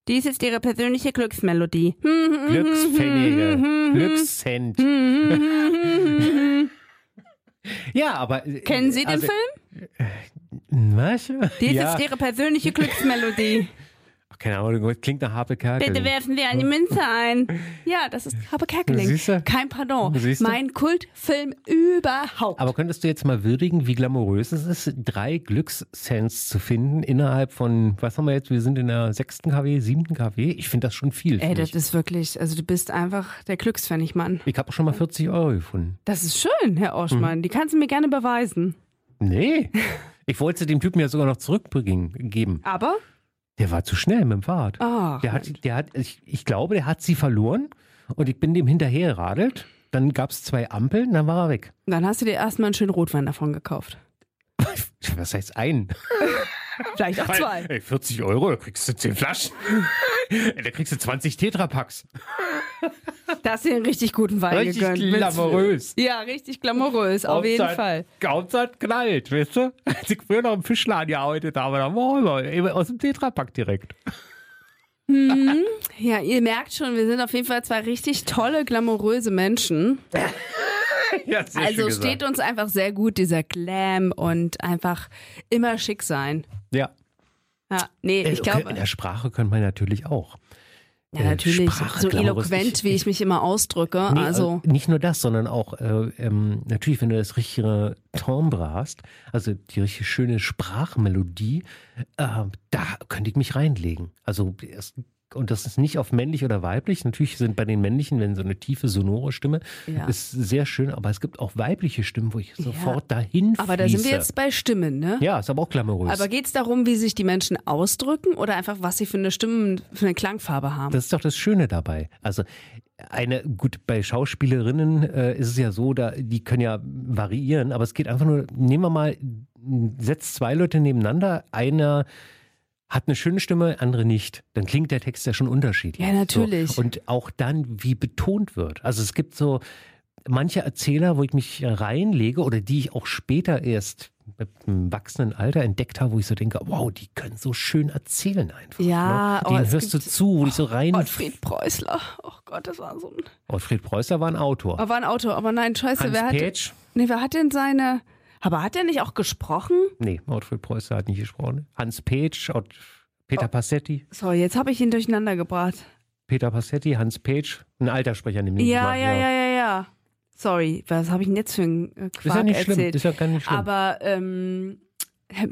Dies ist ihre persönliche Glücksmelodie. Glückspfennige, Glückscent. ja, aber. äh, Kennen Sie den also, Film? Was? Dies ja. ist ihre persönliche Glücksmelodie. keine Ahnung, klingt nach Harpe Kerkeling. Bitte werfen wir eine Münze ein. Ja, das ist Harpe Kerkeling. Siehste? Kein Pardon. Siehste? Mein Kultfilm überhaupt. Aber könntest du jetzt mal würdigen, wie glamourös es ist, drei Glückssens zu finden innerhalb von, was haben wir jetzt, wir sind in der sechsten KW, siebten KW? Ich finde das schon viel. Ey, das mich. ist wirklich, also du bist einfach der Glückspfennigmann. ich habe auch schon mal 40 Euro gefunden. Das ist schön, Herr Oschmann. Die kannst du mir gerne beweisen. Nee. Ich wollte sie dem Typen ja sogar noch zurückbringen, geben. Aber? Der war zu schnell mit dem Fahrrad. Ah. Der hat, der hat, ich, ich glaube, der hat sie verloren und ich bin dem hinterher geradelt. Dann gab es zwei Ampeln, dann war er weg. Dann hast du dir erstmal einen schönen Rotwein davon gekauft. Was heißt ein? Vielleicht auch zwei. Ey, 40 Euro, da kriegst du 10 Flaschen. da kriegst du 20 Tetrapacks. Da hast du einen richtig guten Wein Richtig gegönnt. glamourös. Ja, richtig glamourös, auf jeden Hauptsache- Fall. Hauptsache knallt, weißt du? Als ich früher noch im Fischladen gearbeitet habe, da war immer immer aus dem Tetrapack direkt. Ja, ihr merkt schon, wir sind auf jeden Fall zwei richtig tolle, glamouröse Menschen. Ja, Also steht uns einfach sehr gut dieser Glam und einfach immer schick sein. Ja. Ja, nee, Äh, ich okay, glaube, In der Sprache könnte man natürlich auch. ja, äh, natürlich, Sprache, so eloquent, Ich- wie ich mich immer ausdrücke. Nee, also, äh, nicht nur das, sondern auch äh, ähm, natürlich, wenn du das richtige Timbre hast, also die richtig schöne Sprachmelodie, äh, da könnte ich mich reinlegen. Also es, und das ist nicht auf männlich oder weiblich. Natürlich sind bei den männlichen, wenn so eine tiefe sonore Stimme Ja. ist sehr schön, aber es gibt auch weibliche Stimmen, wo ich sofort dahin fließe. aber da sind wir jetzt bei Stimmen, ne? ja, ist aber auch glamourös. Aber geht es darum, wie sich die Menschen ausdrücken oder einfach, was sie für eine Stimme, für eine Klangfarbe haben? Das ist doch das Schöne dabei. Also eine, gut, bei Schauspielerinnen äh, ist es ja so, da, die können ja variieren, aber es geht einfach nur, nehmen wir mal, setzt zwei Leute nebeneinander, einer hat eine schöne Stimme, andere nicht. Dann klingt der Text ja schon unterschiedlich. Ja, natürlich. So. Und auch dann, wie betont wird. Also es gibt so manche Erzähler, wo ich mich reinlege oder die ich auch später erst im wachsenden Alter entdeckt habe, wo ich so denke, wow, die können so schön erzählen einfach. Ja, ne? oh, Denen es hörst du zu, wo ich so rein. Ottfried Preußler. Oh Gott, das war so ein. Ottfried Preußer war ein Autor. Aber ein Auto, aber nein, scheiße, Hans wer hat. Petsch? Nee, wer hat denn seine. Aber hat er nicht auch gesprochen? Nee, Ottfried Preußer hat nicht gesprochen. Hans Petsch, Peter Oh. Passetti. So, jetzt habe ich ihn durcheinander gebracht. Peter Passetti, Hans Petsch, ein alter Sprecher nämlich. Ja, mal, ja, ja, ja, ja. Sorry, was habe ich denn jetzt für einen äh, Ist ja Quark nicht schlimm, erzählt? ist ja gar nicht schlimm. Aber ähm,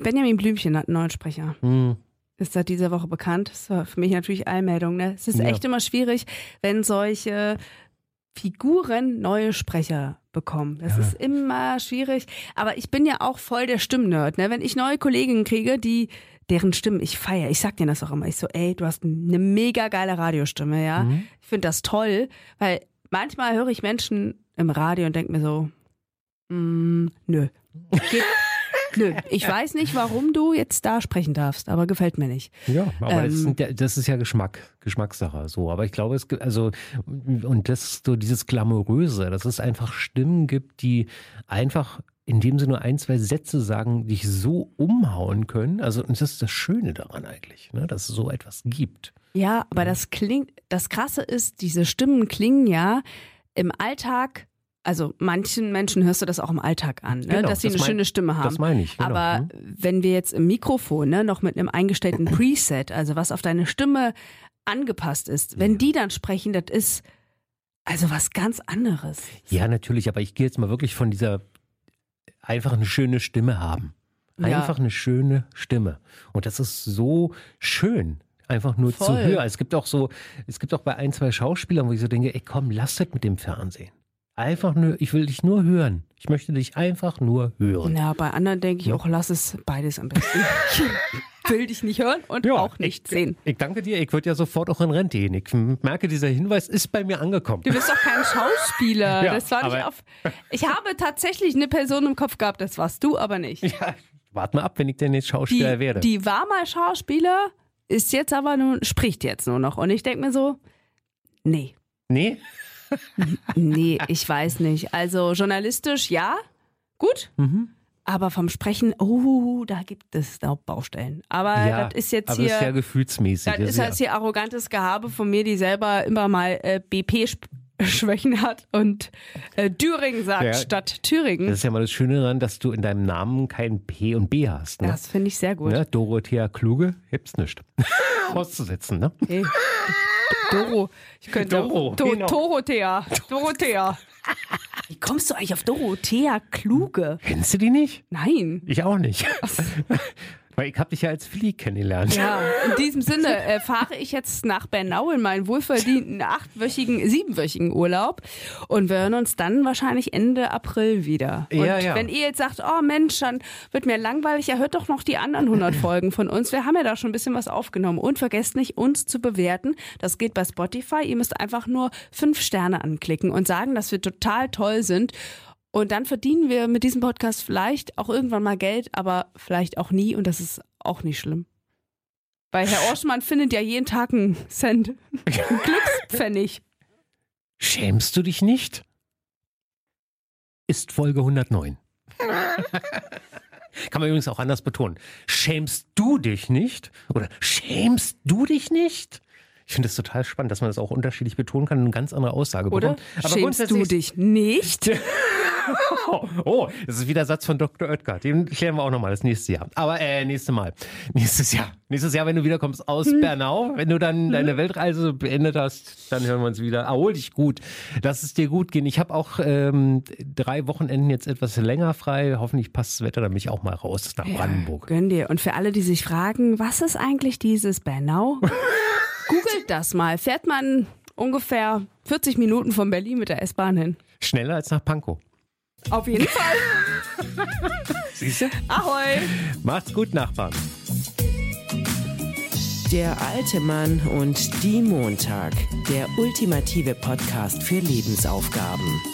Benjamin Blümchen hat einen neuen Sprecher. Hm, Ist seit dieser Woche bekannt. Das war für mich natürlich Allmeldung. Ne? Es ist Ja. echt immer schwierig, wenn solche Figuren neue Sprecher bekommen. Das Ja. ist immer schwierig. Aber ich bin ja auch voll der Stimmnerd. Ne? Wenn ich neue Kolleginnen kriege, die deren Stimmen ich feiere, ich sag denen das auch immer. Ich so, ey, du hast eine mega geile Radiostimme, ja. Mhm. Ich finde das toll, weil manchmal höre ich Menschen im Radio und denke mir so, mm, nö. Geht, nö. Ich weiß nicht, warum du jetzt da sprechen darfst, aber gefällt mir nicht. Ja, aber das, Ähm, ja- das ist ja Geschmack, Geschmackssache. So, aber ich glaube, es gibt also und das so dieses glamouröse, dass es einfach Stimmen gibt, die einfach indem sie nur ein, zwei Sätze sagen, dich so umhauen können. Also und das ist das Schöne daran eigentlich, ne, dass es so etwas gibt. Ja, aber das klingt, das Krasse ist, diese Stimmen klingen ja im Alltag, also manchen Menschen hörst du das auch im Alltag an, ne? Genau, dass sie das eine mein- schöne Stimme haben. Das meine ich. Genau. Aber Hm? wenn wir jetzt im Mikrofon ne, noch mit einem eingestellten Preset, also was auf deine Stimme angepasst ist, wenn die dann sprechen, das ist also was ganz anderes. Ja, natürlich, aber ich gehe jetzt mal wirklich von dieser einfach eine schöne Stimme haben. Ja. Einfach eine schöne Stimme. Und das ist so schön. Einfach nur zu Voll. hören. Es gibt auch so, es gibt auch bei ein, zwei Schauspielern, wo ich so denke, ey komm, lass das mit dem Fernsehen. Einfach nur, ich will dich nur hören. Ich möchte dich einfach nur hören. Ja, bei anderen denke ich auch, lass es beides am besten. Ich will dich nicht hören und Ja, auch nicht ich, sehen. Ich danke dir, ich würde ja sofort auch in Rente gehen. Ich merke, dieser Hinweis ist bei mir angekommen. Du bist doch kein Schauspieler. Ja, das war nicht auf. Ich habe tatsächlich eine Person im Kopf gehabt, das warst du aber nicht. Ja, warte mal ab, wenn ich denn jetzt Schauspieler Die, werde. die war mal Schauspieler, ist jetzt aber nur, spricht jetzt nur noch. Und ich denke mir so, nee, nee? Nee, ich weiß nicht. Also journalistisch ja, gut. Mhm. Aber vom Sprechen, oh, da gibt es da Baustellen. Aber ja, das ist jetzt aber hier. das ist ja gefühlsmäßig. Das ist ja- halt hier arrogantes Gehabe von mir, die selber immer mal äh, BP Schwächen hat und äh, Düring sagt Ja. statt Thüringen. Das ist ja mal das Schöne daran, dass du in deinem Namen kein P und B hast. Ne? Das finde ich sehr gut. Ne? Dorothea Kluge, gibt's nicht. Auszusetzen, ne? Hey. Doro. Ich könnte Doro, Do genau. Dorothea. Dorothea. Wie kommst du eigentlich auf Dorothea Kluge? Kennst du die nicht? Nein. Ich auch nicht. Weil ich habe dich ja als Flieh kennengelernt. Ja, in diesem Sinne äh, fahre ich jetzt nach Bernau in meinen wohlverdienten achtwöchigen, siebenwöchigen Urlaub und wir hören uns dann wahrscheinlich Ende April wieder. Und Ja, ja. wenn ihr jetzt sagt, oh Mensch, dann wird mir langweilig, ja hört doch noch die anderen 100 Folgen von uns. Wir haben ja da schon ein bisschen was aufgenommen und vergesst nicht, uns zu bewerten. Das geht bei Spotify. Ihr müsst einfach nur fünf Sterne anklicken und sagen, dass wir total toll sind. Und dann verdienen wir mit diesem Podcast vielleicht auch irgendwann mal Geld, aber vielleicht auch nie und das ist auch nicht schlimm. Weil Herr Orschmann findet ja jeden Tag einen Cent. Einen Glückspfennig. Schämst du dich nicht? Ist Folge 109. Kann man übrigens auch anders betonen. Schämst du dich nicht? Oder schämst du dich nicht? Ich finde es total spannend, dass man das auch unterschiedlich betonen kann und eine ganz andere Aussage Oder? bekommt. Aber Schämst du dich nicht? Oh, das ist wieder der Satz von Dr. Oetker. Den klären wir auch nochmal das nächste Jahr. Aber äh, nächste Mal. Nächstes Jahr. Nächstes Jahr, wenn du wiederkommst aus Bernau, wenn du dann deine Weltreise beendet hast, dann hören wir uns wieder. Erhol dich gut. Lass es dir gut gehen. Ich habe auch ähm, drei Wochenenden jetzt etwas länger frei. Hoffentlich passt das Wetter, dann bin ich auch mal raus nach Brandenburg. Gönn dir. Und für alle, die sich fragen, was ist eigentlich dieses Bernau? Googelt das mal. Fährt man ungefähr 40 Minuten von Berlin mit der S-Bahn hin. Schneller als nach Pankow. Auf jeden Fall. Siehst du? Ahoi. Macht's gut, Nachbarn. Der alte Mann und die Montag. Der ultimative Podcast für Lebensaufgaben.